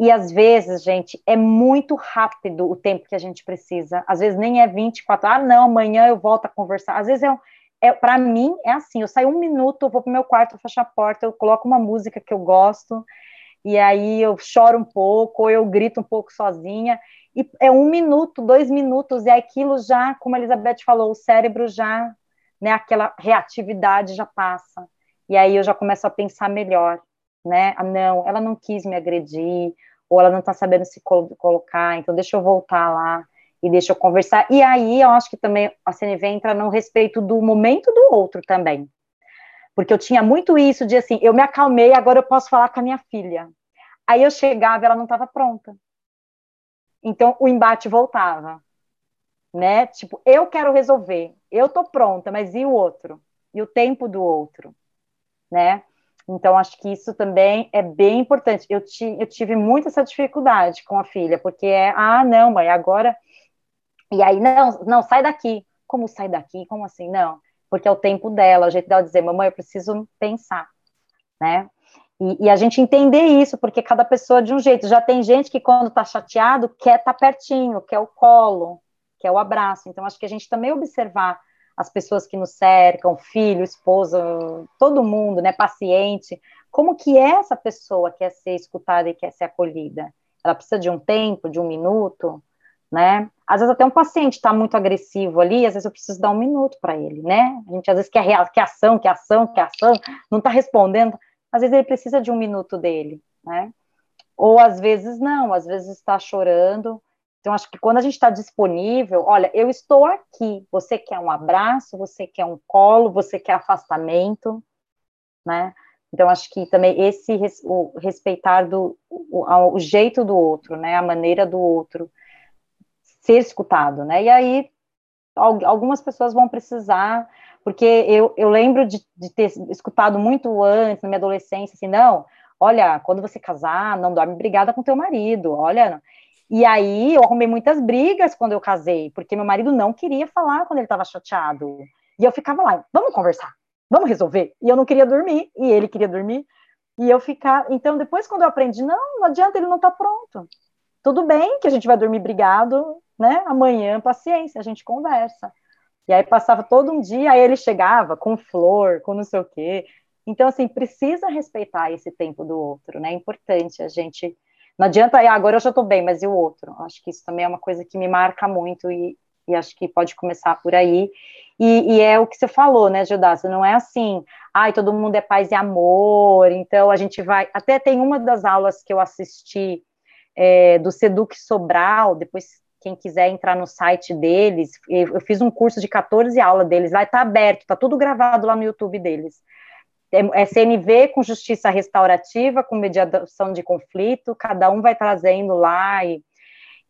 e às vezes, gente, é muito rápido o tempo que a gente precisa. Às vezes nem é 24, ah, não, amanhã eu volto a conversar. Às vezes é, é para mim é assim, eu saio um minuto, eu vou pro meu quarto, eu fecho a porta, eu coloco uma música que eu gosto, e aí eu choro um pouco, ou eu grito um pouco sozinha, e é um minuto, dois minutos, e aquilo já, como a Elizabeth falou, o cérebro já, né, aquela reatividade já passa, e aí eu já começo a pensar melhor, né, ah, não, ela não quis me agredir, ou ela não está sabendo se colocar, então deixa eu voltar lá, e deixa eu conversar, e aí eu acho que também a CNV entra no respeito do momento do outro também, porque eu tinha muito isso de assim, eu me acalmei, agora eu posso falar com a minha filha. Aí eu chegava, ela não estava pronta. Então o embate voltava, né? Tipo, eu quero resolver, eu tô pronta, mas e o outro? E o tempo do outro, né? Então acho que isso também é bem importante. Eu, ti, eu tive muita essa dificuldade com a filha, porque é, ah, não, mãe, agora e aí não, não, sai daqui. Como sai daqui? Como assim? Não porque é o tempo dela, o jeito dela dizer, mamãe, eu preciso pensar, né? E, e, a gente entender isso, porque cada pessoa de um jeito. Já tem gente que, quando tá chateado, quer estar tá pertinho, quer o colo, quer o abraço. Então, acho que a gente também observar as pessoas que nos cercam, filho, esposa, todo mundo, né, paciente, como que é essa pessoa que quer ser escutada e quer ser acolhida? Ela precisa de um tempo, de um minuto, né? Às vezes até um paciente está muito agressivo ali, às vezes eu preciso dar um minuto para ele, né? A gente às vezes quer, quer ação, quer ação, quer ação, não está respondendo, às vezes ele precisa de um minuto dele, né? Ou às vezes não, às vezes está chorando. Então, acho que quando a gente está disponível, olha, eu estou aqui. Você quer um abraço, você quer um colo, você quer afastamento, né? Então, acho que também esse o respeitar do, o, o jeito do outro, né? A maneira do outro ser escutado, né? E aí algumas pessoas vão precisar, porque eu, eu lembro de, de ter escutado muito antes, na minha adolescência, assim, não, olha, quando você casar, não dorme brigada com teu marido, olha. E aí eu arrumei muitas brigas quando eu casei, porque meu marido não queria falar quando ele estava chateado. E eu ficava lá, vamos conversar, vamos resolver. E eu não queria dormir, e ele queria dormir. E eu ficar. Então, depois, quando eu aprendi, não, não adianta, ele não está pronto. Tudo bem que a gente vai dormir brigado, né? Amanhã, paciência, a gente conversa. E aí passava todo um dia, aí ele chegava com flor, com não sei o quê. Então, assim, precisa respeitar esse tempo do outro, né? É importante a gente. Não adianta, ah, agora eu já estou bem, mas e o outro? Acho que isso também é uma coisa que me marca muito e, e acho que pode começar por aí. E, e, é o que você falou, né, Gildas? Não é assim, ai, todo mundo é paz e amor, então a gente vai. Até tem uma das aulas que eu assisti é, do Seduc Sobral, depois quem quiser entrar no site deles, eu fiz um curso de 14 aulas deles, lá está aberto, está tudo gravado lá no YouTube deles. É, é CNV com justiça restaurativa, com mediação de conflito, cada um vai trazendo lá, e,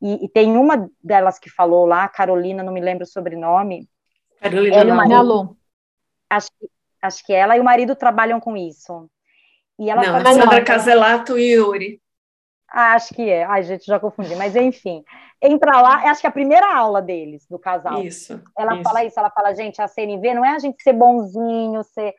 e, e tem uma delas que falou lá, Carolina, não me lembro o sobrenome. Carolina Alon. Acho, acho que ela e o marido trabalham com isso. E ela não, Sandra Caselato e Yuri. Ah, acho que é. Ai, gente, já confundi. Mas enfim, entra lá, acho que é a primeira aula deles, do casal. Isso. Ela isso. fala isso, ela fala, gente, a CNV não é a gente ser bonzinho, ser.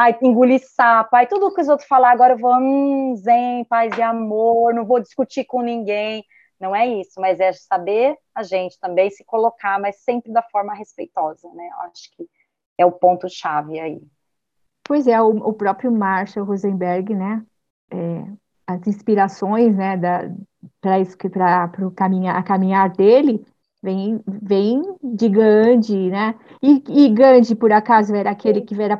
Ai, engolir sapo, ai, tudo que os outros falar, agora eu vou, hum, zen, paz e amor, não vou discutir com ninguém. Não é isso, mas é saber a gente também se colocar, mas sempre da forma respeitosa, né? Eu acho que é o ponto-chave aí. Pois é, o, o próprio Marshall Rosenberg, né? É, as inspirações, né, para o caminhar, a caminhar dele, vem, vem de Gandhi, né? E, e, Gandhi, por acaso, era aquele que era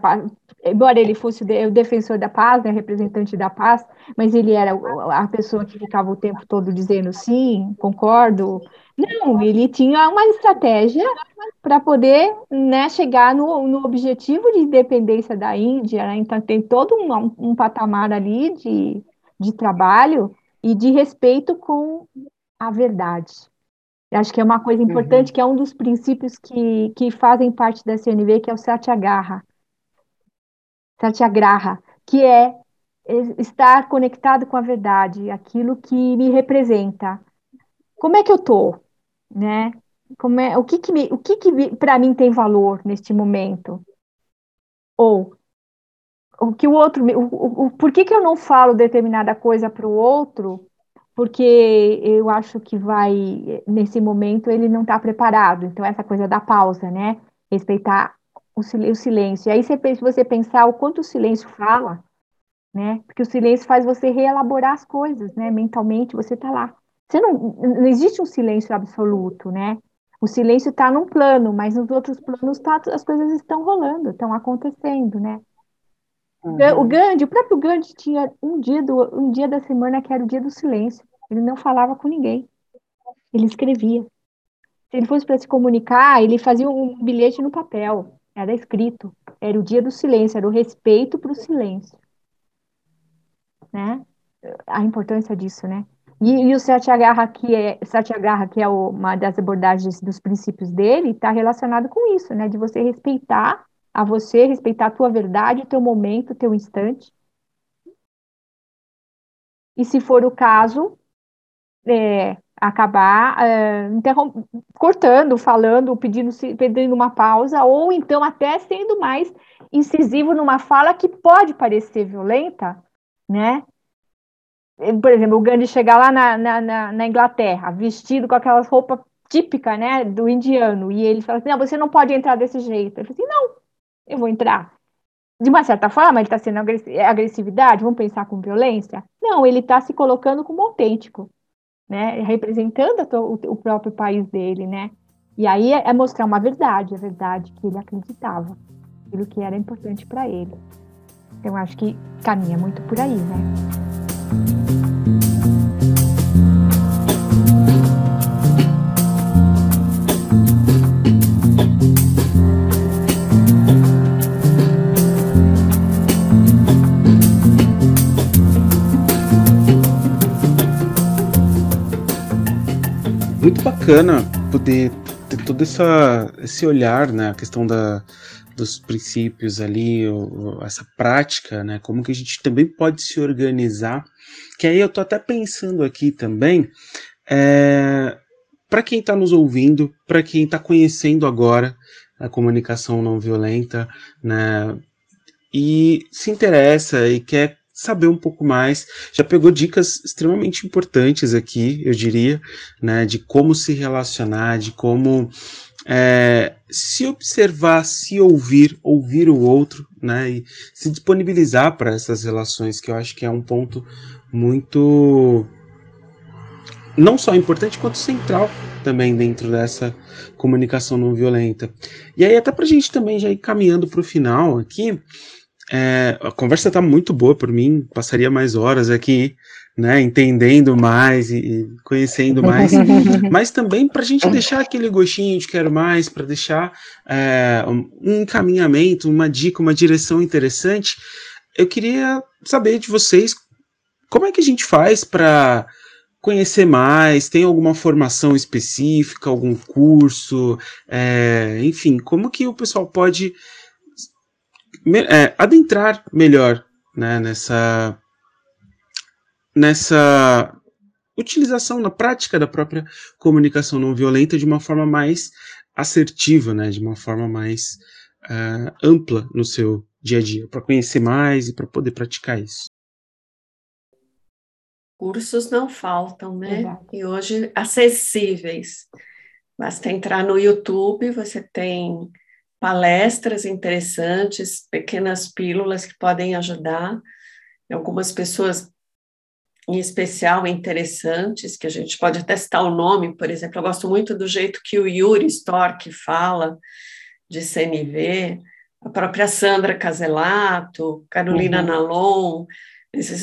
embora ele fosse o defensor da paz, né, representante da paz, mas ele era a pessoa que ficava o tempo todo dizendo sim, concordo. Não, ele tinha uma estratégia para poder né, chegar no, no objetivo de independência da Índia, né? então tem todo um, um patamar ali de, de trabalho e de respeito com a verdade. Eu acho que é uma coisa importante, uhum. que é um dos princípios que, que fazem parte da CNV, que é o Satyagraha. Satyagraha, que é estar conectado com a verdade, aquilo que me representa. Como é que eu estou? Né? Como é, o que, que, o que, que para mim tem valor neste momento? Ou o que o outro, o, o, por que, que eu não falo determinada coisa para o outro? Porque eu acho que vai, nesse momento, ele não está preparado. Então, essa coisa da pausa, né? Respeitar o, o silêncio. E aí, você, se você pensar o quanto o silêncio fala, né? Porque o silêncio faz você reelaborar as coisas, né? Mentalmente, você está lá. Você não, não existe um silêncio absoluto, né? O silêncio está num plano, mas nos outros planos tá, as coisas estão rolando, estão acontecendo, né? Uhum. O Gandhi, o próprio Gandhi tinha um dia, do, um dia da semana que era o dia do silêncio. Ele não falava com ninguém. Ele escrevia. Se ele fosse para se comunicar, ele fazia um bilhete no papel. Era escrito. Era o dia do silêncio, era o respeito para o silêncio. Né? A importância disso, né? E, e o Satyagraha, que é, Satyagraha, que é uma das abordagens dos princípios dele, está relacionado com isso, né? De você respeitar a você, respeitar a tua verdade, o teu momento, o teu instante. E se for o caso, é, acabar é, cortando, falando, pedindo, pedindo uma pausa, ou então até sendo mais incisivo numa fala que pode parecer violenta, né? Por exemplo, o Gandhi chegar lá na, na, na Inglaterra, vestido com aquelas roupas típicas, né, do indiano, e ele fala assim, não, você não pode entrar desse jeito. Ele fala assim, não, eu vou entrar. De uma certa forma, ele está sendo agressividade, vamos pensar com violência? Não, ele está se colocando como autêntico, né? Representando o, o próprio país dele, né? E aí é, é mostrar uma verdade, a verdade que ele acreditava, aquilo que era importante para ele. Então, acho que caminha muito por aí, né? Bacana poder ter todo essa, esse olhar, né? A questão da, dos princípios ali, essa prática, né? Como que a gente também pode se organizar. Que aí eu tô até pensando aqui também, é, para quem está nos ouvindo, para quem está conhecendo agora a comunicação não violenta, né? E se interessa e quer saber um pouco mais. Já pegou dicas extremamente importantes aqui, eu diria, né, de como se relacionar, de como é, se observar, se ouvir, ouvir o outro, né, e se disponibilizar para essas relações, que eu acho que é um ponto muito não só importante quanto central também dentro dessa comunicação não violenta. E aí até para a gente também já ir caminhando para o final aqui, é, a conversa está muito boa por mim, passaria mais horas aqui né, entendendo mais e, conhecendo mais, mas também para a gente deixar aquele gostinho de quero mais, para deixar é, um encaminhamento, uma dica, uma direção interessante. Eu queria saber de vocês como é que a gente faz para conhecer mais? Tem alguma formação específica, algum curso? É, enfim, como que o pessoal pode é, adentrar melhor né, nessa nessa utilização na prática da própria comunicação não violenta de uma forma mais assertiva, né, de uma forma mais uh, ampla no seu dia a dia, para conhecer mais e para poder praticar isso. Cursos não faltam, né? Exato. E hoje acessíveis. Basta entrar no YouTube, você tem palestras interessantes, pequenas pílulas que podem ajudar. Algumas pessoas em especial interessantes, que a gente pode testar o nome, por exemplo, eu gosto muito do jeito que o Yuri Stork fala de CNV, a própria Sandra Caselato, Carolina uhum. Nalon,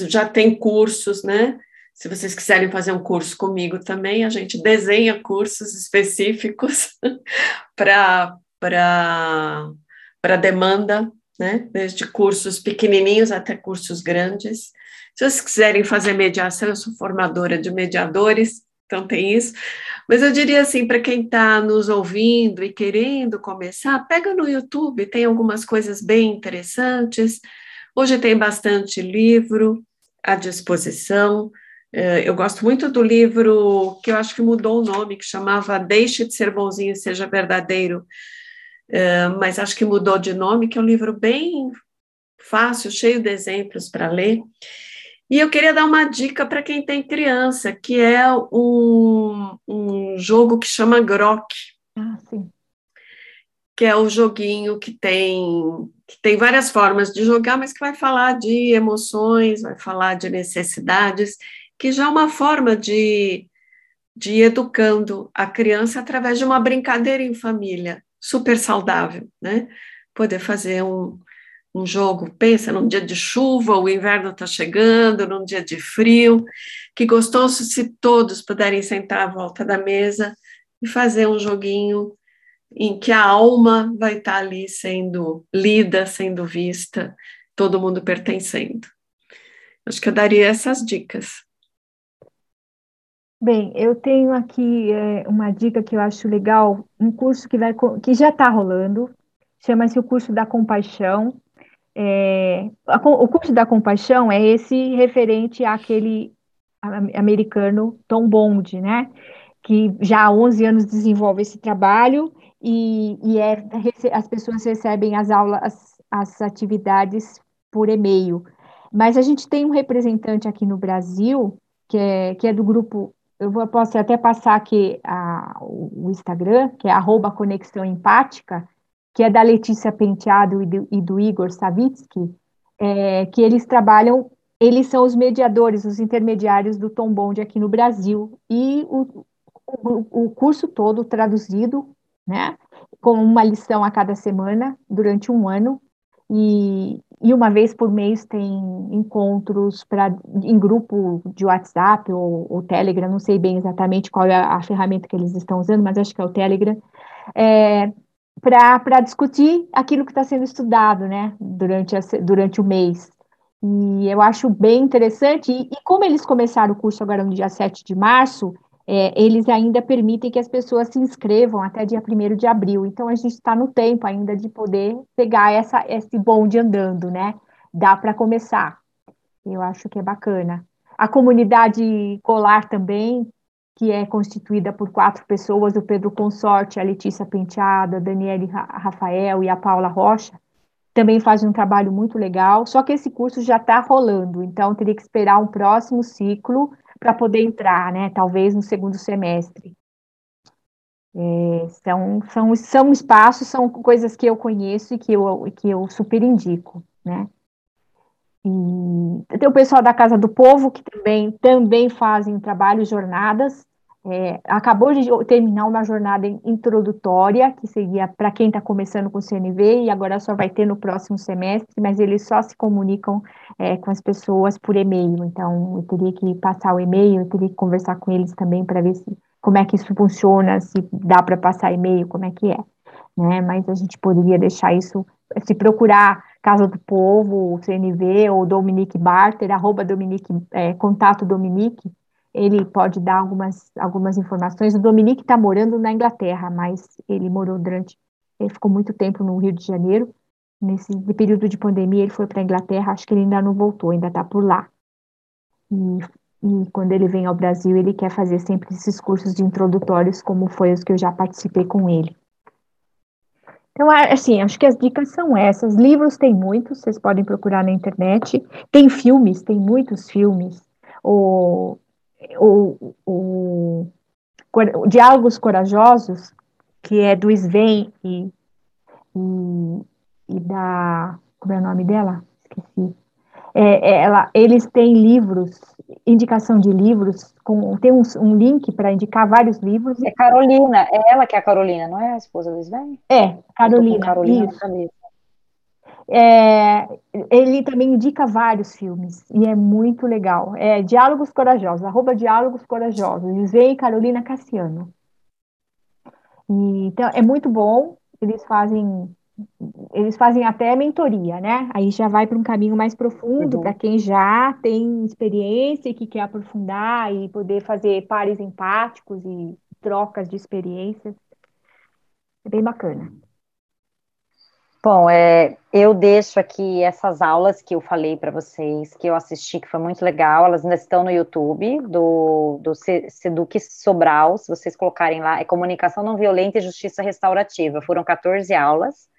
já tem cursos, né? Se vocês quiserem fazer um curso comigo também, a gente desenha cursos específicos para para demanda, né? Desde cursos pequenininhos até cursos grandes. Se vocês quiserem fazer mediação, eu sou formadora de mediadores, então tem isso. Mas eu diria assim, para quem está nos ouvindo e querendo começar, pega no YouTube, tem algumas coisas bem interessantes. Hoje tem bastante livro à disposição. É, eu gosto muito do livro que eu acho que mudou o nome, que chamava Deixe de Ser Bonzinho e Seja Verdadeiro, é, mas acho que mudou de nome, que é um livro bem fácil, cheio de exemplos para ler. E eu queria dar uma dica para quem tem criança, que é um, um jogo que chama Grok. Ah, sim. Que é o joguinho que tem, que tem várias formas de jogar, mas que vai falar de emoções, vai falar de necessidades, que já é uma forma de, de ir educando a criança através de uma brincadeira em família, super saudável, né? Poder fazer um, um jogo, pensa num dia de chuva, o inverno está chegando, num dia de frio, que gostoso se todos puderem sentar à volta da mesa e fazer um joguinho em que a alma vai estar tá ali sendo lida, sendo vista, todo mundo pertencendo. Acho que eu daria essas dicas. Bem, eu tenho aqui é, uma dica que eu acho legal, um curso que, vai, que já está rolando, chama-se o curso da compaixão, é, a, o curso da compaixão é esse referente àquele americano Tom Bond, né? Que já há 11 anos desenvolve esse trabalho e, e é, as pessoas recebem as aulas, as, as atividades por e-mail. Mas a gente tem um representante aqui no Brasil, que é, que é do grupo, eu vou, posso até passar aqui a, o Instagram, que é arroba Conexão Empática, que é da Letícia Penteado e do, e do Igor Savitsky, é, que eles trabalham, eles são os mediadores, os intermediários do Tom Bond aqui no Brasil, e o, o, o curso todo traduzido, né, com uma lição a cada semana, durante um ano, e, e uma vez por mês tem encontros pra, em grupo de WhatsApp ou, ou Telegram, não sei bem exatamente qual é a, a, ferramenta que eles estão usando, mas acho que é o Telegram, é, para discutir aquilo que está sendo estudado, né, durante, a, durante o mês. E eu acho bem interessante, e, e, como eles começaram o curso agora no dia 7 de março, é, eles ainda permitem que as pessoas se inscrevam até dia 1 de abril. Então, a gente está no tempo ainda de poder pegar essa, esse bonde andando, né? Dá para começar. Eu acho que é bacana. A comunidade colar também que é constituída por quatro pessoas, o Pedro Consorte, a Letícia Penteada, a Daniele Rafael e a Paula Rocha, também fazem um trabalho muito legal, só que esse curso já está rolando, então teria que esperar um próximo ciclo para poder entrar, né, talvez no segundo semestre. É, são, são, são espaços, são coisas que eu conheço e que eu, que eu super indico, né? E tem o pessoal da Casa do Povo, que também, também fazem trabalho, jornadas. É, acabou de terminar uma jornada introdutória, que seria para quem está começando com o CNV, e agora só vai ter no próximo semestre, mas eles só se comunicam é, com as pessoas por e-mail. Então, eu teria que passar o e-mail, eu teria que conversar com eles também para ver se, como é que isso funciona, se dá para passar e-mail, como é que é. Né? Mas a gente poderia deixar isso, se procurar Casa do Povo, CNV, ou Dominique Barter, arroba Dominique, é, contato Dominique, ele pode dar algumas, algumas informações. O Dominique está morando na Inglaterra, mas ele morou durante, ele ficou muito tempo no Rio de Janeiro. Nesse período de pandemia, ele foi para a Inglaterra, acho que ele ainda não voltou, ainda está por lá. E, e quando ele vem ao Brasil, ele quer fazer sempre esses cursos de introdutórios, como foi os que eu já participei com ele. Então, assim, acho que as dicas são essas. Livros tem muitos, vocês podem procurar na internet. Tem filmes, tem muitos filmes. O, o, o, o Diálogos Corajosos, que é do Sven e, e, e da. Como é o nome dela? Esqueci. É, é ela, eles têm livros indicação de livros, com, tem um, um link para indicar vários livros. É Carolina, é ela que é a Carolina, não é a esposa do Sven? É, Carolina. Carolina isso. É, ele também indica vários filmes e é muito legal. É Diálogos Corajosos, arroba Diálogos Corajosos, Sven e Carolina Cassiano. E, então, é muito bom, eles fazem eles fazem até mentoria, né? Aí já vai para um caminho mais profundo, uhum. para quem já tem experiência e que quer aprofundar e poder fazer pares empáticos e trocas de experiências. É bem bacana. Bom, é, eu deixo aqui essas aulas que eu falei para vocês, que eu assisti, que foi muito legal, elas ainda estão no YouTube, do, do Seduc Sobral, se vocês colocarem lá, é Comunicação Não Violenta e Justiça Restaurativa, foram 14 aulas,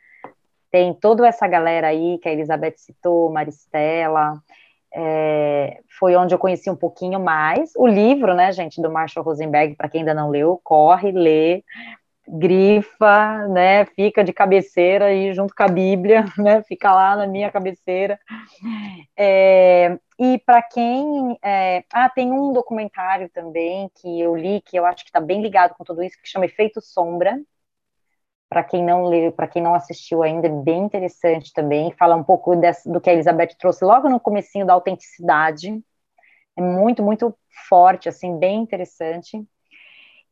tem toda essa galera aí que a Elizabeth citou, Maristela, é, foi onde eu conheci um pouquinho mais. O livro, né, gente, do Marshall Rosenberg, para quem ainda não leu, corre, lê, grifa, né, fica de cabeceira aí junto com a Bíblia, né, fica lá na minha cabeceira. É, e para quem, é, ah, tem um documentário também que eu li, que eu acho que está bem ligado com tudo isso, que chama Efeito Sombra, para quem não leu, para quem não assistiu ainda, é bem interessante também. Fala um pouco desse, do que a Elizabeth trouxe logo no comecinho da autenticidade. É muito, muito forte, assim, bem interessante.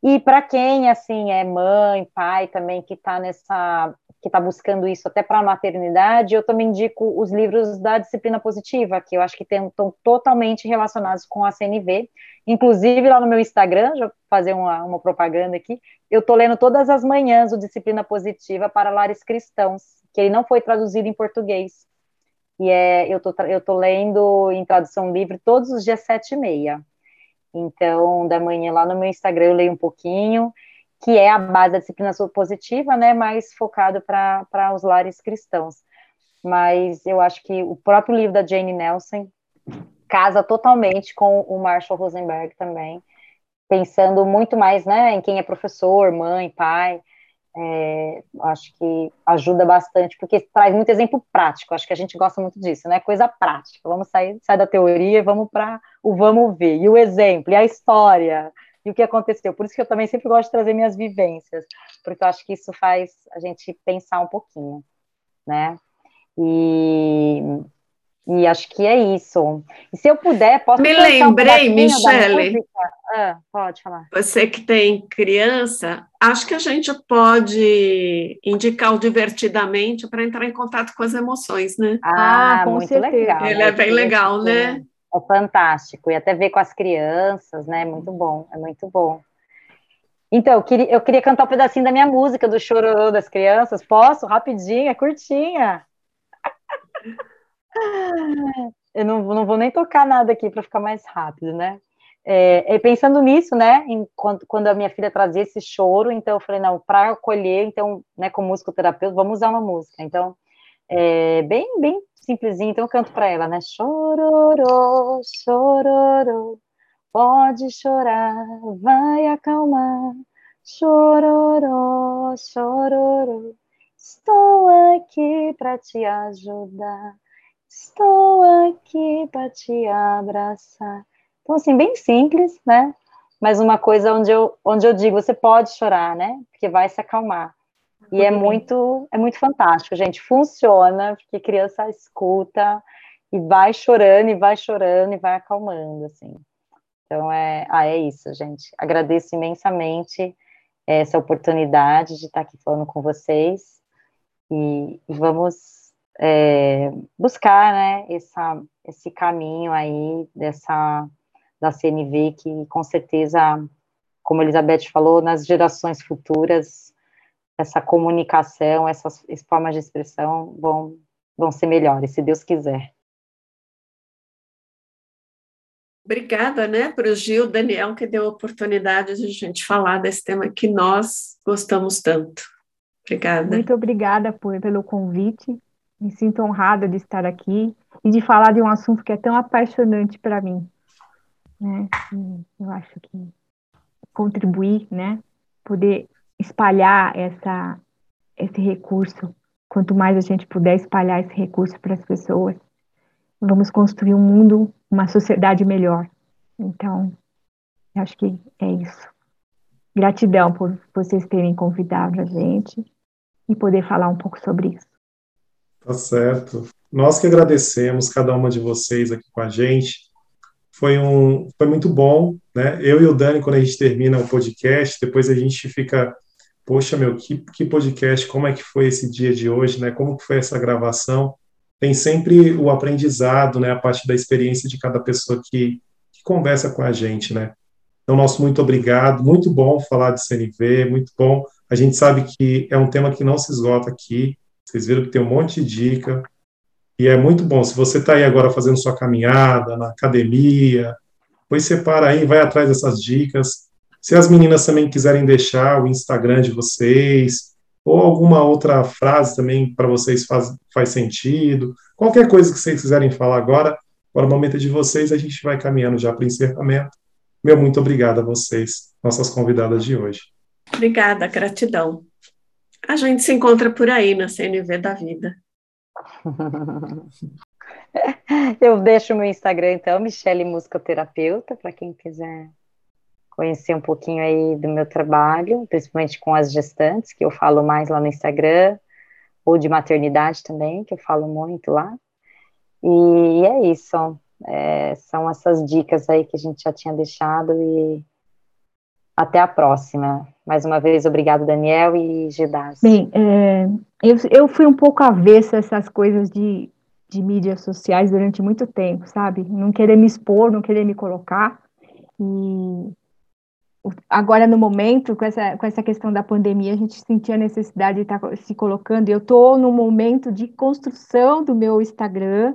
E para quem, assim, é mãe, pai também, que está nessa, que está buscando isso até para a maternidade, eu também indico os livros da disciplina positiva, que eu acho que estão totalmente relacionados com a CNV. Inclusive, lá no meu Instagram, já vou fazer uma, uma propaganda aqui, eu estou lendo todas as manhãs o Disciplina Positiva para Lares Cristãos, que ele não foi traduzido em português. E é, eu tô, tô lendo em tradução livre todos os dias sete e meia. Então, da manhã lá no meu Instagram eu leio um pouquinho, que é a base da disciplina positiva, né, mais focado para os lares cristãos. Mas eu acho que o próprio livro da Jane Nelson casa totalmente com o Marshall Rosenberg também, pensando muito mais, né, em quem é professor, mãe, pai, é, acho que ajuda bastante, porque traz muito exemplo prático, acho que a gente gosta muito disso, né? Coisa prática. Vamos sair, sair da teoria e vamos para o vamos ver, e o exemplo, e a história, e o que aconteceu. Por isso que eu também sempre gosto de trazer minhas vivências, porque eu acho que isso faz a gente pensar um pouquinho, né? E, e acho que é isso. E se eu puder, posso. Me lembrei, um Michele. Ah, pode falar. Você que tem criança, acho que a gente pode indicar o divertidamente para entrar em contato com as emoções, né? Ah, ah muito certeza. legal. Ele é bem legal, né? É fantástico. E até ver com as crianças, né? Muito bom, é muito bom. Então, eu queria, eu queria cantar um pedacinho da minha música do Chororô das Crianças. Posso? Rapidinho, é curtinha. Eu não, não vou nem tocar nada aqui para ficar mais rápido, né? É, pensando nisso, né, em, quando, a minha filha trazia esse choro, então eu falei, não, para acolher, então, né, como musicoterapeuta, vamos usar uma música. Então, é, bem, bem simplesinho, então eu canto para ela, né, chororô, chororô, pode chorar, vai acalmar, Chororó, chororó, estou aqui para te ajudar. Estou aqui para te abraçar. Então, assim, bem simples, né? Mas uma coisa onde eu, onde eu digo, você pode chorar, né? Porque vai se acalmar. E é muito, é muito fantástico, gente. Funciona, porque criança escuta e vai chorando, e vai chorando, e vai acalmando, assim. Então, é, ah, é isso, gente. Agradeço imensamente essa oportunidade de estar aqui falando com vocês. E, e vamos é, buscar, né, essa, esse caminho aí dessa, da CNV, que com certeza, como a Elizabeth falou, nas gerações futuras essa comunicação, essas formas de expressão vão, vão ser melhores, se Deus quiser. Obrigada, né, para o Gil, Daniel, que deu a oportunidade de a gente falar desse tema que nós gostamos tanto. Obrigada. Muito obrigada por, pelo convite. Me sinto honrada de estar aqui e de falar de um assunto que é tão apaixonante para mim. Né? eu acho que contribuir, né, poder espalhar essa, esse recurso. Quanto mais a gente puder espalhar esse recurso para as pessoas, vamos construir um mundo, uma sociedade melhor. Então, acho que é isso. Gratidão por vocês terem convidado a gente e poder falar um pouco sobre isso. Tá certo. Nós que agradecemos cada uma de vocês aqui com a gente. Foi um, foi muito bom, né? Eu e o Dani, quando a gente termina o podcast, depois a gente fica poxa, meu, que, que podcast, como é que foi esse dia de hoje, né? Como que foi essa gravação? Tem sempre o aprendizado, né? A parte da experiência de cada pessoa que, que conversa com a gente, né? Então, nosso muito obrigado, muito bom falar de CNV, muito bom. A gente sabe que é um tema que não se esgota aqui. Vocês viram que tem um monte de dica. E é muito bom. Se você está aí agora fazendo sua caminhada, na academia, pois separa aí, vai atrás dessas dicas. Se as meninas também quiserem deixar o Instagram de vocês, ou alguma outra frase também para vocês faz, faz sentido, qualquer coisa que vocês quiserem falar agora, agora o momento é de vocês, a gente vai caminhando já para o encerramento. Meu muito obrigado a vocês, nossas convidadas de hoje. Obrigada, gratidão. A gente se encontra por aí na CNV da vida. Eu deixo meu Instagram, então, Michele Musicoterapeuta, para quem quiser conhecer um pouquinho aí do meu trabalho, principalmente com as gestantes, que eu falo mais lá no Instagram, ou de maternidade também, que eu falo muito lá. E é isso, é, são essas dicas aí que a gente já tinha deixado e até a próxima. Mais uma vez, obrigado, Daniel e Gidas. Bem, é, eu, eu fui um pouco avessa a essas coisas de, de mídias sociais durante muito tempo, sabe? Não querer me expor, não querer me colocar. E agora no momento, com essa, com essa questão da pandemia, a gente sentia a necessidade de estar tá se colocando. Eu estou no momento de construção do meu Instagram,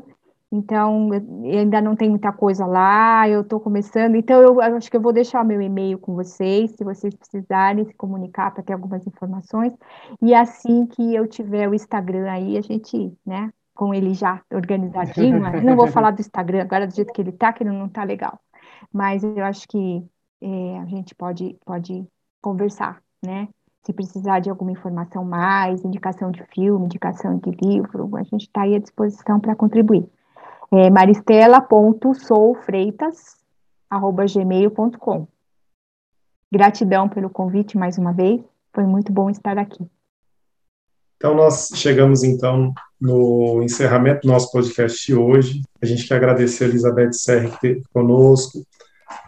então ainda não tem muita coisa lá, eu estou começando, então eu, acho que eu vou deixar meu e-mail com vocês, se vocês precisarem se comunicar para ter algumas informações, e assim que eu tiver o Instagram aí, a gente, né, com ele já organizadinho, não vou falar do Instagram agora do jeito que ele está, que ele não está legal, mas eu acho que é, a gente pode, pode conversar, né? Se precisar de alguma informação mais, indicação de filme, indicação de livro, a gente está aí à disposição para contribuir. É maristela.soufreitas.gmail.com Gratidão pelo convite mais uma vez, foi muito bom estar aqui. Então, nós chegamos, então, no encerramento do nosso podcast de hoje. A gente quer agradecer a Elizabeth Serri que esteve conosco,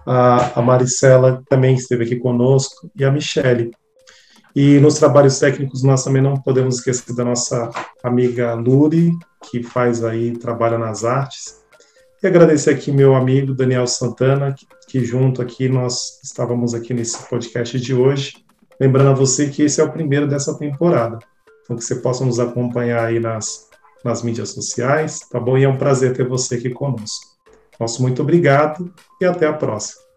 a, a Maricela também esteve aqui conosco, e a Michele. E nos trabalhos técnicos nós também não podemos esquecer da nossa amiga Luri, que faz aí, trabalha nas artes. E agradecer aqui meu amigo Daniel Santana, que, que junto aqui nós estávamos aqui nesse podcast de hoje. Lembrando a você que esse é o primeiro dessa temporada. Então que você possa nos acompanhar aí nas, nas mídias sociais, tá bom? E é um prazer ter você aqui conosco. Nosso muito obrigado e até a próxima.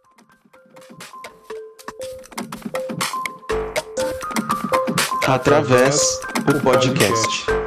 Através o podcast.